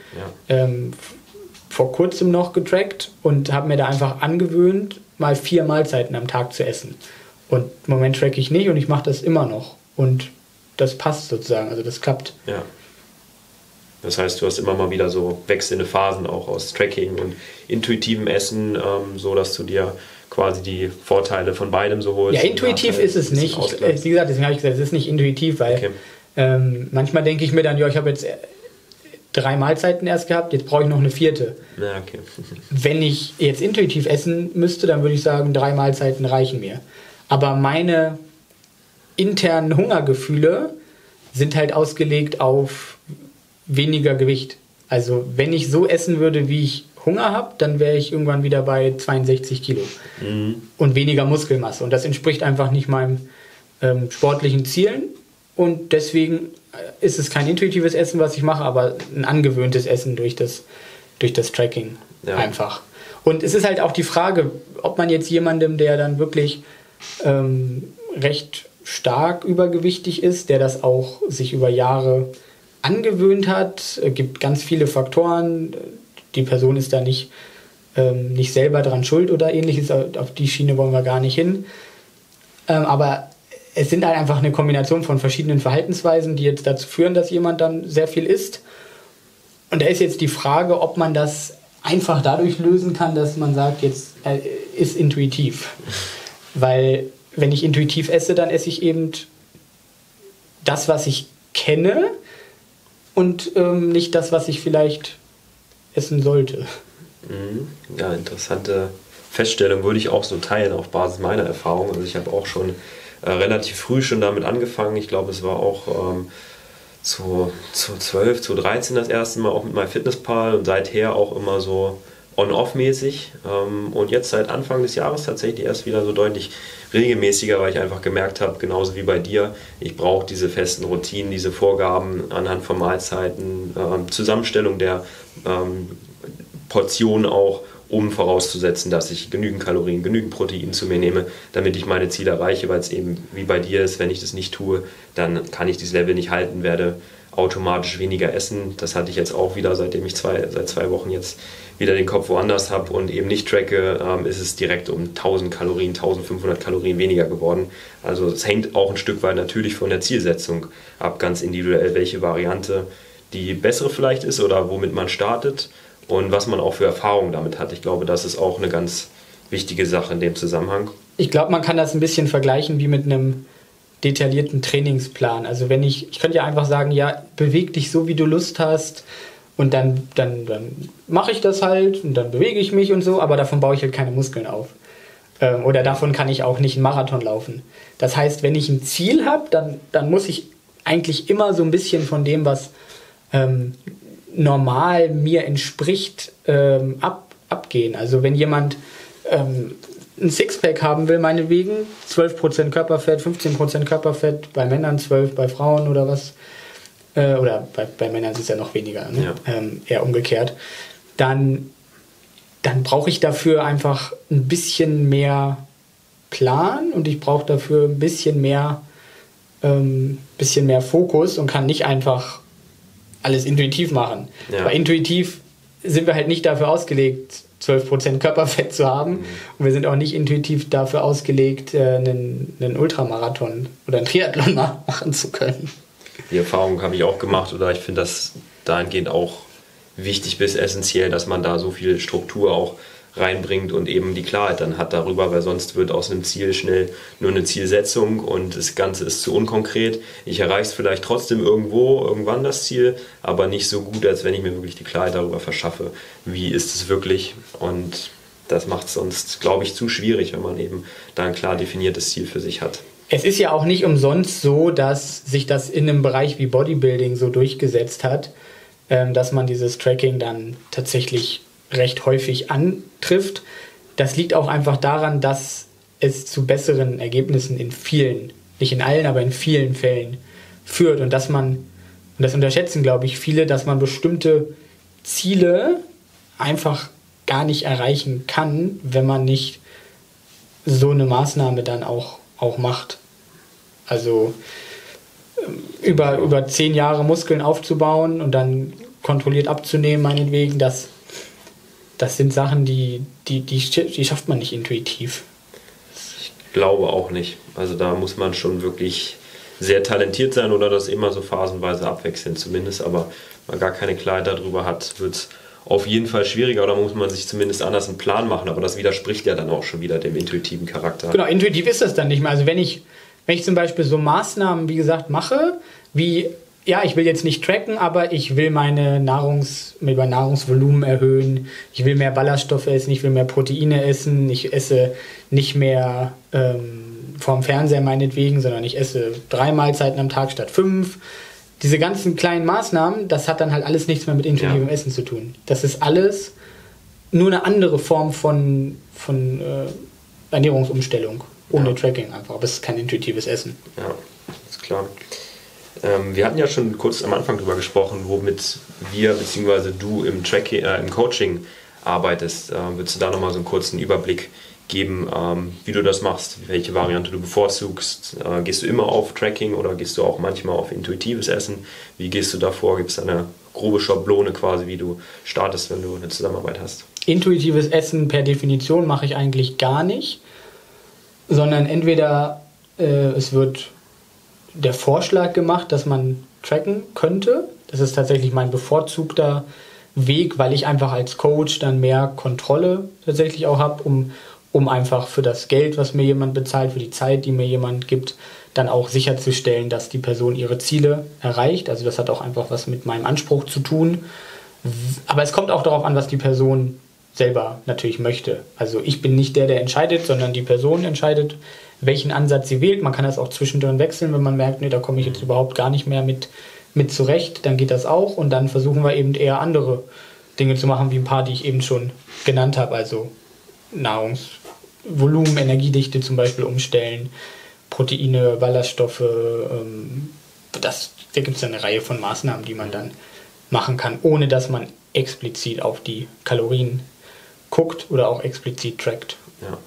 A: ja. ähm, vor kurzem noch getrackt und habe mir da einfach angewöhnt, mal vier Mahlzeiten am Tag zu essen. Und im Moment track ich nicht und ich mache das immer noch. Und das passt sozusagen, also das klappt.
B: Ja. Das heißt, du hast immer mal wieder so wechselnde Phasen auch aus Tracking und intuitivem Essen, ähm, so dass du dir quasi die Vorteile von beidem so holst.
A: Ja, intuitiv ist es nicht. Ich, äh, wie gesagt, deswegen habe ich gesagt, es ist nicht intuitiv, weil okay. ähm, manchmal denke ich mir dann, ja, ich habe jetzt äh, drei Mahlzeiten erst gehabt, jetzt brauche ich noch eine vierte.
B: Ja, okay.
A: Wenn ich jetzt intuitiv essen müsste, dann würde ich sagen, drei Mahlzeiten reichen mir. Aber meine internen Hungergefühle sind halt ausgelegt auf weniger Gewicht. Also wenn ich so essen würde, wie ich Hunger habe, dann wäre ich irgendwann wieder bei 62 Kilo mhm. und weniger Muskelmasse. Und das entspricht einfach nicht meinem ähm, sportlichen Zielen. Und deswegen äh, ist es kein intuitives Essen, was ich mache, aber ein angewöhntes Essen durch das, durch das Tracking ja. einfach. Und es ist halt auch die Frage, ob man jetzt jemandem, der dann wirklich ähm, recht stark übergewichtig ist, der das auch sich über Jahre angewöhnt hat. Es gibt ganz viele Faktoren. Die Person ist da nicht, ähm, nicht selber dran schuld oder ähnliches. Auf die Schiene wollen wir gar nicht hin. Ähm, aber es sind halt einfach eine Kombination von verschiedenen Verhaltensweisen, die jetzt dazu führen, dass jemand dann sehr viel isst. Und da ist jetzt die Frage, ob man das einfach dadurch lösen kann, dass man sagt, jetzt äh, ist intuitiv. Weil wenn ich intuitiv esse, dann esse ich eben das, was ich kenne und ähm, nicht das, was ich vielleicht essen sollte.
B: Mhm. Ja, interessante Feststellung würde ich auch so teilen auf Basis meiner Erfahrung. Also ich habe auch schon äh, relativ früh schon damit angefangen. Ich glaube, es war auch ähm, zu, zu 12, zu 13 das erste Mal auch mit meinem Fitnesspal und seither auch immer so on-off-mäßig. Ähm, und jetzt seit Anfang des Jahres tatsächlich erst wieder so deutlich regelmäßiger, weil ich einfach gemerkt habe, genauso wie bei dir, ich brauche diese festen Routinen, diese Vorgaben anhand von Mahlzeiten, ähm, Zusammenstellung der ähm, Portionen auch, um vorauszusetzen, dass ich genügend Kalorien, genügend Protein zu mir nehme, damit ich meine Ziele erreiche, weil es eben wie bei dir ist, wenn ich das nicht tue, dann kann ich dieses Level nicht halten, werde automatisch weniger essen. Das hatte ich jetzt auch wieder, seitdem ich zwei, seit zwei Wochen jetzt wieder den Kopf woanders habe und eben nicht tracke, ähm, ist es direkt um 1000 Kalorien, 1500 Kalorien weniger geworden. Also es hängt auch ein Stück weit natürlich von der Zielsetzung ab, ganz individuell, welche Variante die bessere vielleicht ist oder womit man startet und was man auch für Erfahrungen damit hat. Ich glaube, das ist auch eine ganz wichtige Sache in dem Zusammenhang.
A: Ich glaube, man kann das ein bisschen vergleichen wie mit einem detaillierten Trainingsplan. Also wenn ich, ich könnte ja einfach sagen, ja, beweg dich so, wie du Lust hast und dann, dann, dann mache ich das halt und dann bewege ich mich und so, aber davon baue ich halt keine Muskeln auf. Ähm, oder davon kann ich auch nicht einen Marathon laufen. Das heißt, wenn ich ein Ziel habe, dann, dann muss ich eigentlich immer so ein bisschen von dem, was ähm, normal mir entspricht, ähm, ab, abgehen. Also wenn jemand ähm, ein Sixpack haben will, meinetwegen, 12% Körperfett, 15% Körperfett, bei Männern 12, bei Frauen oder was, äh, oder bei, bei Männern ist es ja noch weniger, ne? ja. ähm, eher umgekehrt, dann, dann brauche ich dafür einfach ein bisschen mehr Plan und ich brauche dafür ein bisschen mehr, ähm, bisschen mehr Fokus und kann nicht einfach alles intuitiv machen. Ja. Weil intuitiv sind wir halt nicht dafür ausgelegt, 12% Körperfett zu haben. Mhm. Und wir sind auch nicht intuitiv dafür ausgelegt, äh, einen, einen Ultramarathon oder einen Triathlon machen zu können.
B: Die Erfahrung habe ich auch gemacht oder ich finde das dahingehend auch wichtig bis essentiell, dass man da so viel Struktur auch reinbringt und eben die Klarheit dann hat darüber, weil sonst wird aus einem Ziel schnell nur eine Zielsetzung und das Ganze ist zu unkonkret. Ich erreiche es vielleicht trotzdem irgendwo, irgendwann das Ziel, aber nicht so gut, als wenn ich mir wirklich die Klarheit darüber verschaffe, wie ist es wirklich und das macht es sonst, glaube ich, zu schwierig, wenn man eben da ein klar definiertes Ziel für sich hat.
A: Es ist ja auch nicht umsonst so, dass sich das in einem Bereich wie Bodybuilding so durchgesetzt hat, ähm, dass man dieses Tracking dann tatsächlich recht häufig antrifft. Das liegt auch einfach daran, dass es zu besseren Ergebnissen in vielen, nicht in allen, aber in vielen Fällen führt und dass man, und das unterschätzen glaube ich viele, dass man bestimmte Ziele einfach gar nicht erreichen kann, wenn man nicht so eine Maßnahme dann auch, auch macht. Also ähm, über, über zehn Jahre Muskeln aufzubauen und dann kontrolliert abzunehmen, meinetwegen, das das sind Sachen, die, die, die, die schafft man nicht intuitiv.
B: Ich glaube auch nicht. Also da muss man schon wirklich sehr talentiert sein oder das immer so phasenweise abwechseln zumindest, aber man gar keine Klarheit darüber hat, wird es auf jeden Fall schwieriger oder muss man sich zumindest anders einen Plan machen, aber das widerspricht ja dann auch schon wieder dem intuitiven Charakter.
A: Genau, intuitiv ist das dann nicht mehr. Also wenn ich, wenn ich zum Beispiel so Maßnahmen, wie gesagt, mache, wie ja, ich will jetzt nicht tracken, aber ich will meine Nahrungs, mein Nahrungsvolumen erhöhen. Ich will mehr Ballaststoffe essen, ich will mehr Proteine essen. Ich esse nicht mehr ähm, vorm Fernseher meinetwegen, sondern ich esse drei Mahlzeiten am Tag statt fünf. Diese ganzen kleinen Maßnahmen, das hat dann halt alles nichts mehr mit intuitivem ja. Essen zu tun. Das ist alles nur eine andere Form von, von äh, Ernährungsumstellung, ohne ja. Tracking einfach. Aber es ist kein intuitives Essen.
B: Ja, ist klar. Ähm, wir hatten ja schon kurz am Anfang darüber gesprochen, womit wir bzw. du im, Tracking, äh, im Coaching arbeitest. Äh, würdest du da nochmal so einen kurzen Überblick geben, ähm, wie du das machst, welche Variante du bevorzugst? Äh, gehst du immer auf Tracking oder gehst du auch manchmal auf intuitives Essen? Wie gehst du davor? Gibt es eine grobe Schablone quasi, wie du startest, wenn du eine Zusammenarbeit hast?
A: Intuitives Essen per Definition mache ich eigentlich gar nicht, sondern entweder äh, es wird der Vorschlag gemacht, dass man tracken könnte. Das ist tatsächlich mein bevorzugter Weg, weil ich einfach als Coach dann mehr Kontrolle tatsächlich auch habe, um, um einfach für das Geld, was mir jemand bezahlt, für die Zeit, die mir jemand gibt, dann auch sicherzustellen, dass die Person ihre Ziele erreicht. Also das hat auch einfach was mit meinem Anspruch zu tun. Aber es kommt auch darauf an, was die Person selber natürlich möchte. Also ich bin nicht der, der entscheidet, sondern die Person entscheidet, welchen Ansatz sie wählt. Man kann das auch zwischendrin wechseln, wenn man merkt, nee, da komme ich jetzt überhaupt gar nicht mehr mit, mit zurecht, dann geht das auch und dann versuchen wir eben eher andere Dinge zu machen, wie ein paar, die ich eben schon genannt habe, also Nahrungsvolumen, Energiedichte zum Beispiel umstellen, Proteine, Ballaststoffe, ähm, das, da gibt es eine Reihe von Maßnahmen, die man dann machen kann, ohne dass man explizit auf die Kalorien guckt oder auch explizit trackt.
B: Ja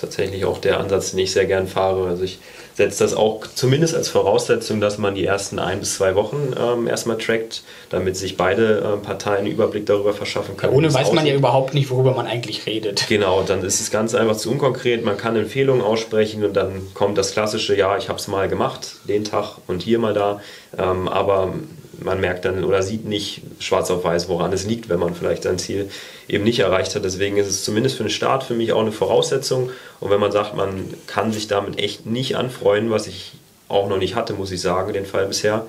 B: tatsächlich auch der Ansatz, den ich sehr gern fahre. Also ich setze das auch zumindest als Voraussetzung, dass man die ersten ein bis zwei Wochen ähm, erstmal trackt, damit sich beide äh, Parteien einen Überblick darüber verschaffen können.
A: Ja, ohne weiß man ja überhaupt nicht, worüber man eigentlich redet.
B: Genau, dann ist es ganz einfach zu unkonkret. Man kann Empfehlungen aussprechen und dann kommt das klassische, ja, ich habe es mal gemacht, den Tag und hier mal da. Ähm, aber man merkt dann oder sieht nicht schwarz auf weiß, woran es liegt, wenn man vielleicht sein Ziel eben nicht erreicht hat. Deswegen ist es zumindest für den Start für mich auch eine Voraussetzung. Und wenn man sagt, man kann sich damit echt nicht anfreuen, was ich auch noch nicht hatte, muss ich sagen, den Fall bisher,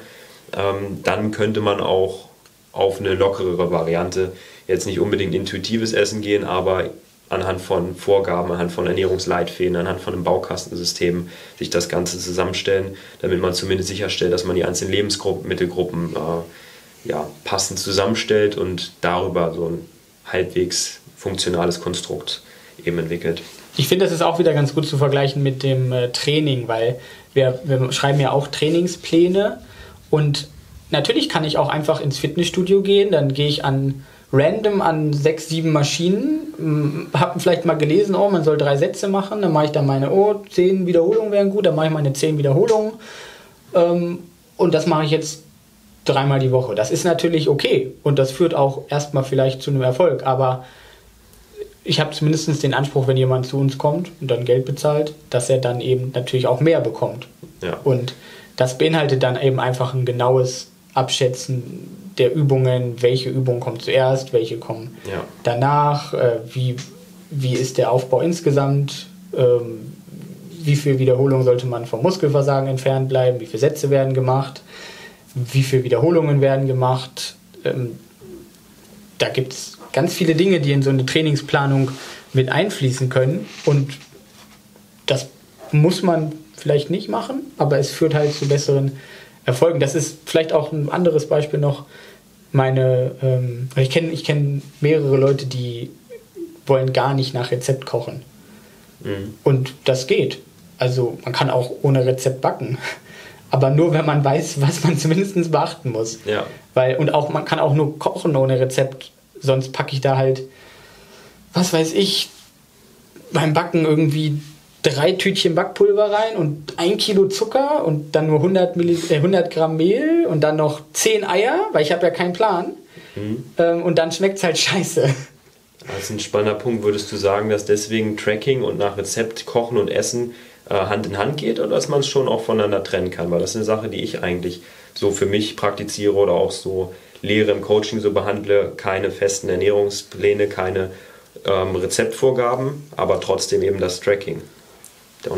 B: ähm, dann könnte man auch auf eine lockerere Variante jetzt nicht unbedingt intuitives Essen gehen, aber anhand von Vorgaben, anhand von Ernährungsleitfäden, anhand von einem Baukastensystem sich das Ganze zusammenstellen, damit man zumindest sicherstellt, dass man die einzelnen Lebensmittelgruppen äh, ja, passend zusammenstellt und darüber so ein halbwegs funktionales Konstrukt eben entwickelt.
A: Ich finde, das ist auch wieder ganz gut zu vergleichen mit dem äh, Training, weil wir, wir schreiben ja auch Trainingspläne und natürlich kann ich auch einfach ins Fitnessstudio gehen, dann gehe ich an random an sechs, sieben Maschinen, habe vielleicht mal gelesen, oh, man soll drei Sätze machen, dann mache ich da meine, oh, zehn Wiederholungen wären gut, dann mache ich meine zehn Wiederholungen ähm, und das mache ich jetzt dreimal die Woche. Das ist natürlich okay und das führt auch erstmal vielleicht zu einem Erfolg, aber ich habe zumindest den Anspruch, wenn jemand zu uns kommt und dann Geld bezahlt, dass er dann eben natürlich auch mehr bekommt. Ja. Und das beinhaltet dann eben einfach ein genaues Abschätzen der Übungen, welche Übung kommt zuerst, welche kommen ja. danach, äh, wie, wie ist der Aufbau insgesamt, ähm, wie viel Wiederholungen sollte man vom Muskelversagen entfernt bleiben, wie viele Sätze werden gemacht, wie viele Wiederholungen werden gemacht. Ähm, da gibt es ganz viele Dinge, die in so eine Trainingsplanung mit einfließen können und das muss man vielleicht nicht machen, aber es führt halt zu besseren Erfolgen. Das ist vielleicht auch ein anderes Beispiel noch, meine, ähm, ich kenne ich kenn mehrere Leute, die wollen gar nicht nach Rezept kochen. Mhm. Und das geht. Also man kann auch ohne Rezept backen. <laughs> Aber nur wenn man weiß, was man <laughs> zumindest beachten muss. Ja. Weil, und auch man kann auch nur kochen ohne Rezept. Sonst packe ich da halt, was weiß ich, beim Backen irgendwie drei Tütchen Backpulver rein und ein Kilo Zucker und dann nur 100, Milli äh, 100 Gramm Mehl und dann noch 10 Eier, weil ich habe ja keinen Plan. Mhm. Ähm, und dann schmeckt es halt scheiße.
B: Als ein spannender Punkt würdest du sagen, dass deswegen Tracking und nach Rezept kochen und essen äh, Hand in Hand geht oder dass man es schon auch voneinander trennen kann, weil das ist eine Sache, die ich eigentlich so für mich praktiziere oder auch so Lehre im Coaching so behandle, keine festen Ernährungspläne, keine ähm, Rezeptvorgaben, aber trotzdem eben das Tracking.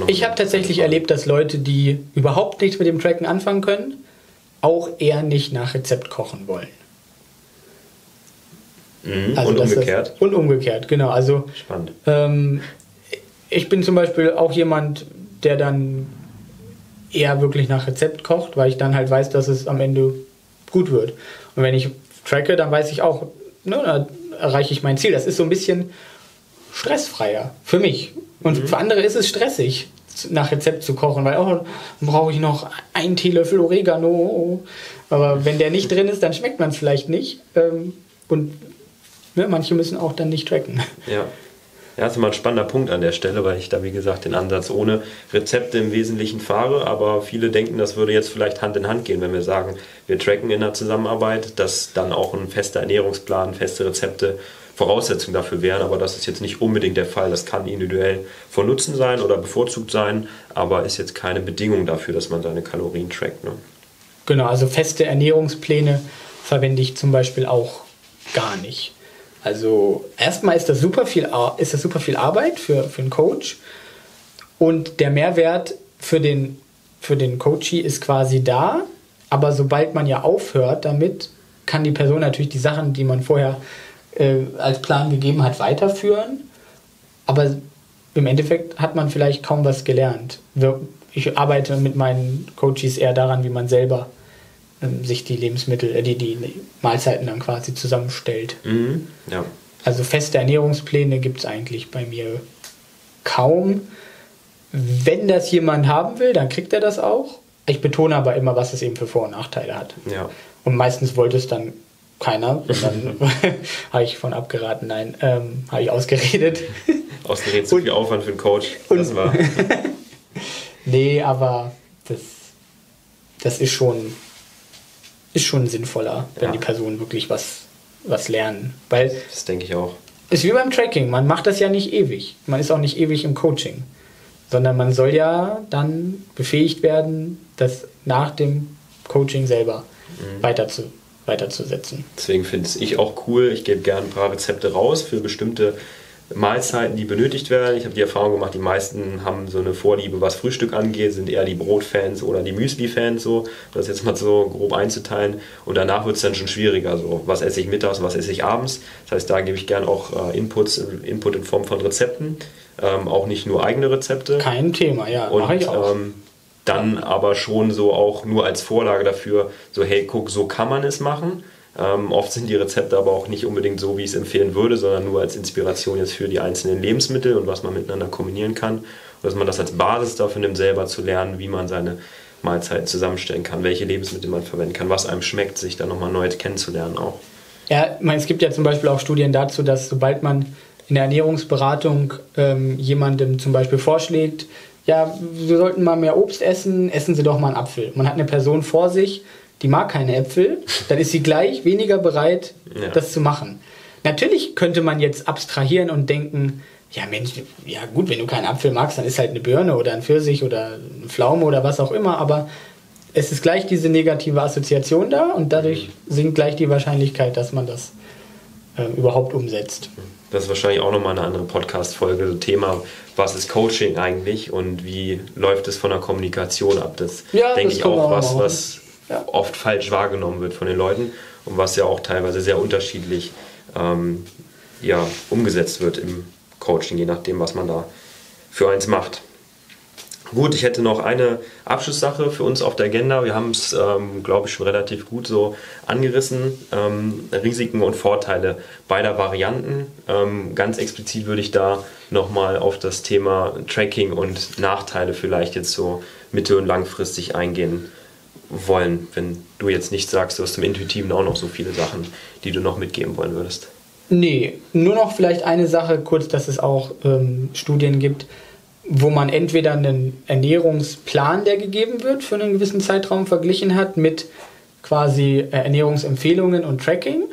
A: Ich habe tatsächlich erlebt, dass Leute, die überhaupt nichts mit dem Tracken anfangen können, auch eher nicht nach Rezept kochen wollen.
B: Mhm. Also und umgekehrt?
A: Das, und umgekehrt, genau. Also,
B: Spannend.
A: Ähm, ich bin zum Beispiel auch jemand, der dann eher wirklich nach Rezept kocht, weil ich dann halt weiß, dass es am Ende gut wird. Und wenn ich tracke, dann weiß ich auch, ne, da erreiche ich mein Ziel. Das ist so ein bisschen stressfreier für mich. Und mhm. für andere ist es stressig, nach Rezept zu kochen, weil oh, brauche ich noch einen Teelöffel Oregano. Aber wenn der nicht drin ist, dann schmeckt man es vielleicht nicht. Ähm, und ne, manche müssen auch dann nicht tracken.
B: Ja. Ja, das ist immer ein spannender Punkt an der Stelle, weil ich da, wie gesagt, den Ansatz ohne Rezepte im Wesentlichen fahre. Aber viele denken, das würde jetzt vielleicht Hand in Hand gehen, wenn wir sagen, wir tracken in der Zusammenarbeit, dass dann auch ein fester Ernährungsplan, feste Rezepte Voraussetzung dafür wären. Aber das ist jetzt nicht unbedingt der Fall. Das kann individuell von Nutzen sein oder bevorzugt sein, aber ist jetzt keine Bedingung dafür, dass man seine Kalorien trackt. Ne?
A: Genau, also feste Ernährungspläne verwende ich zum Beispiel auch gar nicht. Also erstmal ist das super viel, ist das super viel Arbeit für, für einen Coach und der Mehrwert für den, für den Coachee ist quasi da, aber sobald man ja aufhört damit, kann die Person natürlich die Sachen, die man vorher äh, als Plan gegeben hat, weiterführen. Aber im Endeffekt hat man vielleicht kaum was gelernt. Ich arbeite mit meinen Coaches eher daran, wie man selber ähm, sich die Lebensmittel, äh, die, die Mahlzeiten dann quasi zusammenstellt.
B: Mhm, ja.
A: Also feste Ernährungspläne gibt es eigentlich bei mir kaum. Wenn das jemand haben will, dann kriegt er das auch. Ich betone aber immer, was es eben für Vor- und Nachteile hat.
B: Ja.
A: Und meistens wollte es dann keiner. Und <laughs> dann <laughs> habe ich von abgeraten, nein, ähm, habe ich ausgeredet. <laughs>
B: Ausgeredet, zu viel Aufwand für einen Coach. Das war.
A: nee, aber das, das ist schon, ist schon sinnvoller, wenn ja. die Personen wirklich was, was lernen. Weil
B: das denke ich auch.
A: Ist wie beim Tracking. Man macht das ja nicht ewig. Man ist auch nicht ewig im Coaching. Sondern man soll ja dann befähigt werden, das nach dem Coaching selber mhm. weiter zu, weiterzusetzen.
B: Deswegen finde ich auch cool. Ich gebe gerne ein paar Rezepte raus für bestimmte Mahlzeiten, die benötigt werden. Ich habe die Erfahrung gemacht, die meisten haben so eine Vorliebe, was Frühstück angeht, sind eher die Brotfans oder die Müsli-Fans, so, das jetzt mal so grob einzuteilen. Und danach wird es dann schon schwieriger, so, was esse ich mittags, was esse ich abends. Das heißt, da gebe ich gerne auch äh, Inputs, Input in Form von Rezepten, ähm, auch nicht nur eigene Rezepte.
A: Kein Thema, ja,
B: mache ich auch. Ähm, dann aber schon so auch nur als Vorlage dafür, so hey, guck, so kann man es machen. Ähm, oft sind die Rezepte aber auch nicht unbedingt so, wie ich es empfehlen würde, sondern nur als Inspiration jetzt für die einzelnen Lebensmittel und was man miteinander kombinieren kann. Und dass man das als Basis dafür nimmt, selber zu lernen, wie man seine Mahlzeiten zusammenstellen kann, welche Lebensmittel man verwenden kann, was einem schmeckt, sich dann nochmal neu kennenzulernen auch.
A: Ja, es gibt ja zum Beispiel auch Studien dazu, dass sobald man in der Ernährungsberatung ähm, jemandem zum Beispiel vorschlägt, ja, wir sollten mal mehr Obst essen, essen Sie doch mal einen Apfel. Man hat eine Person vor sich, die mag keine Äpfel, dann ist sie gleich weniger bereit, ja. das zu machen. Natürlich könnte man jetzt abstrahieren und denken, ja Mensch, ja gut, wenn du keinen Apfel magst, dann ist halt eine Birne oder ein Pfirsich oder eine Pflaume oder was auch immer, aber es ist gleich diese negative Assoziation da und dadurch sinkt gleich die Wahrscheinlichkeit, dass man das äh, überhaupt umsetzt.
B: Das ist wahrscheinlich auch nochmal eine andere Podcast-Folge, Thema, was ist Coaching eigentlich und wie läuft es von der Kommunikation ab? Das ja, denke ich auch was, was ja. oft falsch wahrgenommen wird von den Leuten und was ja auch teilweise sehr unterschiedlich ähm, ja, umgesetzt wird im Coaching, je nachdem, was man da für eins macht. Gut, ich hätte noch eine Abschlusssache für uns auf der Agenda. Wir haben es, ähm, glaube ich, schon relativ gut so angerissen. Ähm, Risiken und Vorteile beider Varianten. Ähm, ganz explizit würde ich da nochmal auf das Thema Tracking und Nachteile vielleicht jetzt so mittel- und langfristig eingehen wollen, wenn du jetzt nicht sagst, du hast im Intuitiven auch noch so viele Sachen, die du noch mitgeben wollen würdest.
A: Nee, nur noch vielleicht eine Sache kurz, dass es auch ähm, Studien gibt, wo man entweder einen Ernährungsplan, der gegeben wird, für einen gewissen Zeitraum verglichen hat mit quasi äh, Ernährungsempfehlungen und Tracking.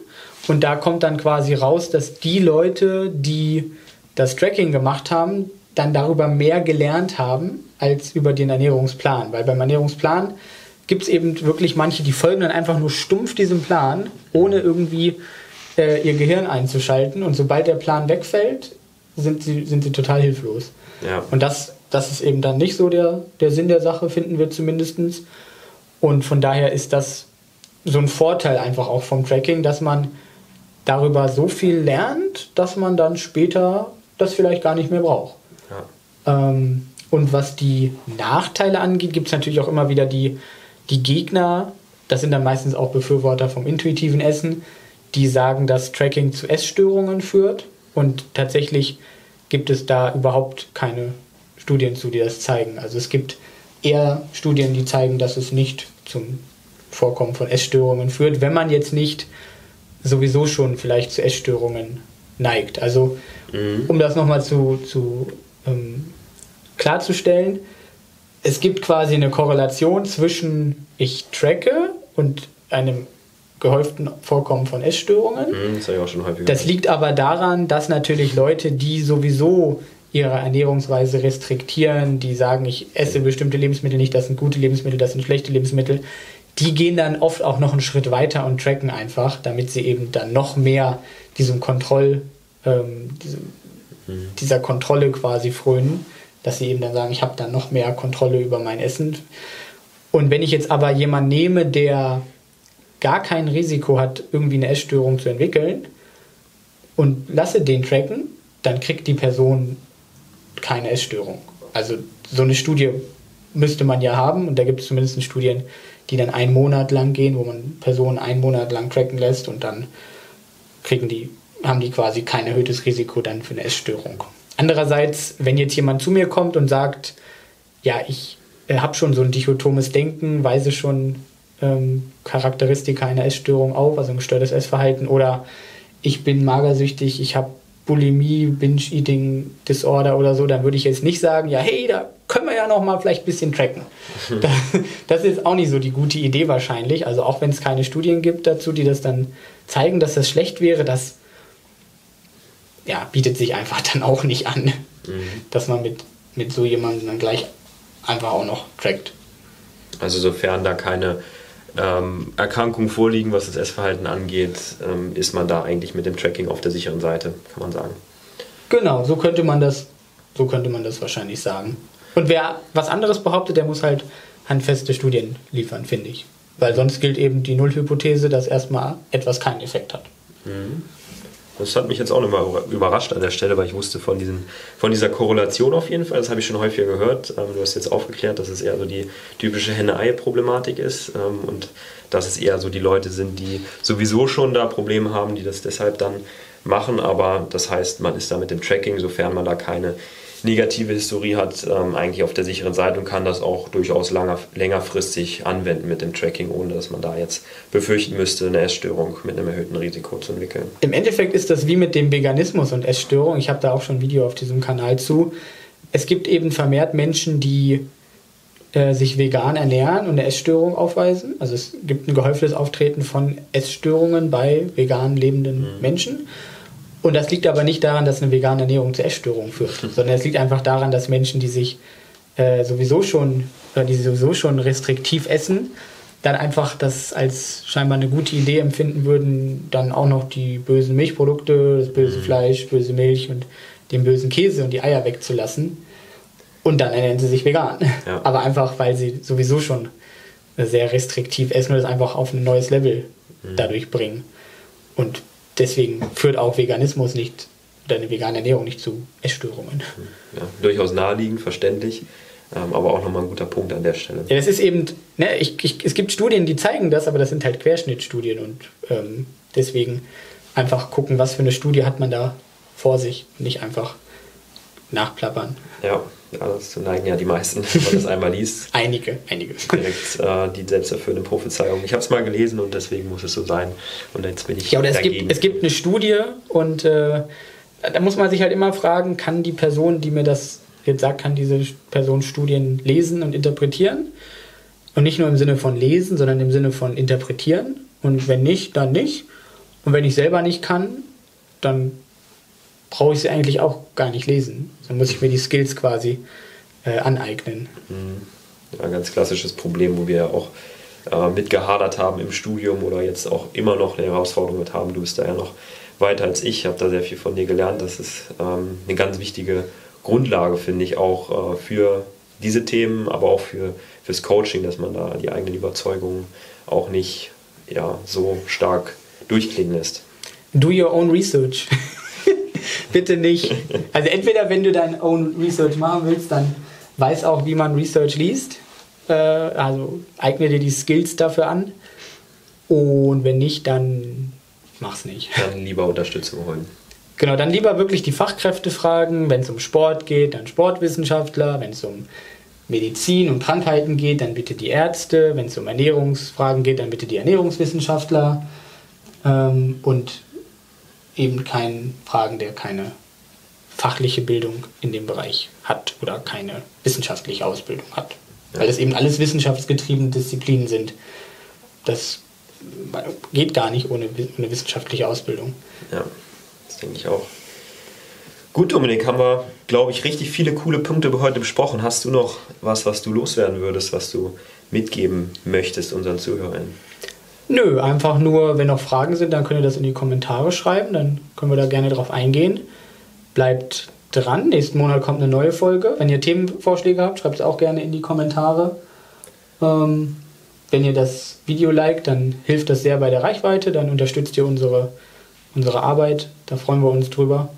A: Und da kommt dann quasi raus, dass die Leute, die das Tracking gemacht haben, dann darüber mehr gelernt haben als über den Ernährungsplan. Weil beim Ernährungsplan gibt es eben wirklich manche, die folgen dann einfach nur stumpf diesem Plan, ohne irgendwie äh, ihr Gehirn einzuschalten. Und sobald der Plan wegfällt, sind sie, sind sie total hilflos. Ja. Und das, das ist eben dann nicht so der, der Sinn der Sache, finden wir zumindest. Und von daher ist das so ein Vorteil einfach auch vom Tracking, dass man darüber so viel lernt, dass man dann später das vielleicht gar nicht mehr braucht. Ja. Ähm, und was die Nachteile angeht, gibt es natürlich auch immer wieder die, die Gegner, das sind dann meistens auch Befürworter vom intuitiven Essen, die sagen, dass Tracking zu Essstörungen führt. Und tatsächlich gibt es da überhaupt keine Studien zu, die das zeigen. Also es gibt eher Studien, die zeigen, dass es nicht zum Vorkommen von Essstörungen führt, wenn man jetzt nicht sowieso schon vielleicht zu Essstörungen neigt. Also mhm. um das nochmal zu, zu ähm, klarzustellen, es gibt quasi eine Korrelation zwischen ich tracke und einem gehäuften Vorkommen von Essstörungen. Mhm, das, ich auch schon häufig das liegt aber daran, dass natürlich Leute, die sowieso ihre Ernährungsweise restriktieren, die sagen, ich esse bestimmte Lebensmittel nicht, das sind gute Lebensmittel, das sind schlechte Lebensmittel, die gehen dann oft auch noch einen Schritt weiter und tracken einfach, damit sie eben dann noch mehr diesem Kontroll, ähm, diesem, mhm. dieser Kontrolle quasi frönen, dass sie eben dann sagen, ich habe dann noch mehr Kontrolle über mein Essen. Und wenn ich jetzt aber jemanden nehme, der gar kein Risiko hat, irgendwie eine Essstörung zu entwickeln und lasse den tracken, dann kriegt die Person keine Essstörung. Also so eine Studie müsste man ja haben und da gibt es zumindest Studien, die dann einen Monat lang gehen, wo man Personen einen Monat lang tracken lässt und dann kriegen die, haben die quasi kein erhöhtes Risiko dann für eine Essstörung. Andererseits, wenn jetzt jemand zu mir kommt und sagt, ja, ich äh, habe schon so ein dichotomes Denken, weise schon ähm, Charakteristika einer Essstörung auf, also ein gestörtes Essverhalten, oder ich bin magersüchtig, ich habe Bulimie, Binge-Eating Disorder oder so, dann würde ich jetzt nicht sagen, ja, hey, da können wir ja noch mal vielleicht ein bisschen tracken. <laughs> Das, ist auch nicht so die gute Idee wahrscheinlich. Also auch wenn es keine Studien gibt dazu, die das dann zeigen, dass das schlecht wäre, das ja, bietet sich einfach <laughs> dann auch nicht an, mhm. dass man mit, mit so jemandem dann gleich einfach auch noch trackt.
B: Also sofern da keine ähm, Erkrankungen vorliegen, was das Essverhalten angeht, ähm, ist man da eigentlich mit dem Tracking auf der sicheren Seite, kann man sagen.
A: Genau, so könnte man das, so könnte man das wahrscheinlich sagen. Und wer was anderes behauptet, der muss halt handfeste Studien liefern, finde ich. Weil sonst gilt eben die Nullhypothese, dass erstmal etwas keinen Effekt hat. Mhm.
B: Das hat mich jetzt auch nochmal überrascht an der Stelle, weil ich wusste von, diesen, von dieser Korrelation auf jeden Fall, das habe ich schon häufiger gehört. Ähm, du hast jetzt aufgeklärt, dass es eher so die typische Henne-Ei-Problematik ist ähm, und dass es eher so die Leute sind, die sowieso schon da Probleme haben, die das deshalb dann machen. Aber das heißt, man ist da mit dem Tracking, sofern man da keine negative Historie hat, ähm, eigentlich auf der sicheren Seite und kann das auch durchaus langer, längerfristig anwenden mit dem Tracking, ohne dass man da jetzt befürchten müsste, eine Essstörung mit einem erhöhten Risiko zu entwickeln.
A: Im Endeffekt ist das wie mit dem Veganismus und Essstörung. Ich habe da auch schon ein Video auf diesem Kanal zu. Es gibt eben vermehrt Menschen, die äh, sich vegan ernähren und eine Essstörung aufweisen. Also es gibt ein gehäuftes Auftreten von Essstörungen bei vegan lebenden mhm. Menschen. Und das liegt aber nicht daran, dass eine vegane Ernährung zu Essstörungen führt, sondern es liegt einfach daran, dass Menschen, die sich äh, sowieso schon, oder die sowieso schon restriktiv essen, dann einfach das als scheinbar eine gute Idee empfinden würden, dann auch noch die bösen Milchprodukte, das böse mhm. Fleisch, böse Milch und den bösen Käse und die Eier wegzulassen. Und dann ernähren sie sich vegan. Ja. <laughs> Aber einfach, weil sie sowieso schon sehr restriktiv essen und das einfach auf ein neues Level mhm. dadurch bringen. Und deswegen führt auch Veganismus nicht oder eine vegane Ernährung nicht zu Essstörungen.
B: Ja, durchaus naheliegend, verständlich. Ähm, aber auch nochmal ein guter Punkt an der Stelle.
A: Ja, das ist eben, ne, ich, ich, es gibt Studien, die zeigen das, aber das sind halt Querschnittstudien und ähm, deswegen einfach gucken, was für eine Studie hat man da vor sich und nicht einfach nachplappern.
B: Ja, ja das neigen ja die meisten, <laughs> wenn man das einmal liest.
A: einige, einige.
B: Direkt äh, die selbsterfüllende Prophezeiung. Ich habe es mal gelesen und deswegen muss es so sein. Und jetzt bin ich.
A: Ja, oder es gibt, es gibt eine Studie und äh, da muss man sich halt immer fragen, kann die Person, die mir das jetzt sagt, kann diese Person Studien lesen und interpretieren? Und nicht nur im Sinne von lesen, sondern im Sinne von interpretieren. Und wenn nicht, dann nicht. Und wenn ich selber nicht kann, dann brauche ich sie eigentlich auch gar nicht lesen. Dann muss ich mir die Skills quasi äh, aneignen.
B: Mhm. Ja, ein ganz klassisches Problem, wo wir auch äh, mitgehadert haben im Studium oder jetzt auch immer noch eine Herausforderung mit haben. Du bist da ja noch weiter als ich, habe da sehr viel von dir gelernt. Das ist ähm, eine ganz wichtige Grundlage, finde ich, auch äh, für diese Themen, aber auch für, fürs Coaching, dass man da die eigenen Überzeugungen auch nicht ja, so stark durchklingen lässt.
A: Do your own research. <laughs> Bitte nicht. Also entweder wenn du dein own Research machen willst, dann weiß auch, wie man Research liest. Äh, also eigne dir die Skills dafür an. Und wenn nicht, dann mach's nicht.
B: Dann lieber Unterstützung holen.
A: Genau, dann lieber wirklich die Fachkräfte fragen. Wenn es um Sport geht, dann Sportwissenschaftler. Wenn es um Medizin und Krankheiten geht, dann bitte die Ärzte. Wenn es um Ernährungsfragen geht, dann bitte die Ernährungswissenschaftler. Ähm, und eben keinen Fragen, der keine fachliche Bildung in dem Bereich hat oder keine wissenschaftliche Ausbildung hat. Ja. Weil das eben alles wissenschaftsgetriebene Disziplinen sind. Das geht gar nicht ohne eine wissenschaftliche Ausbildung.
B: Ja, das denke ich auch. Gut, Dominik, haben wir, glaube ich, richtig viele coole Punkte heute besprochen. Hast du noch was, was du loswerden würdest, was du mitgeben möchtest unseren Zuhörern?
A: Nö, einfach nur, wenn noch Fragen sind, dann könnt ihr das in die Kommentare schreiben, dann können wir da gerne drauf eingehen. Bleibt dran, nächsten Monat kommt eine neue Folge. Wenn ihr Themenvorschläge habt, schreibt es auch gerne in die Kommentare. Ähm, wenn ihr das Video liked, dann hilft das sehr bei der Reichweite, dann unterstützt ihr unsere, unsere Arbeit, da freuen wir uns drüber.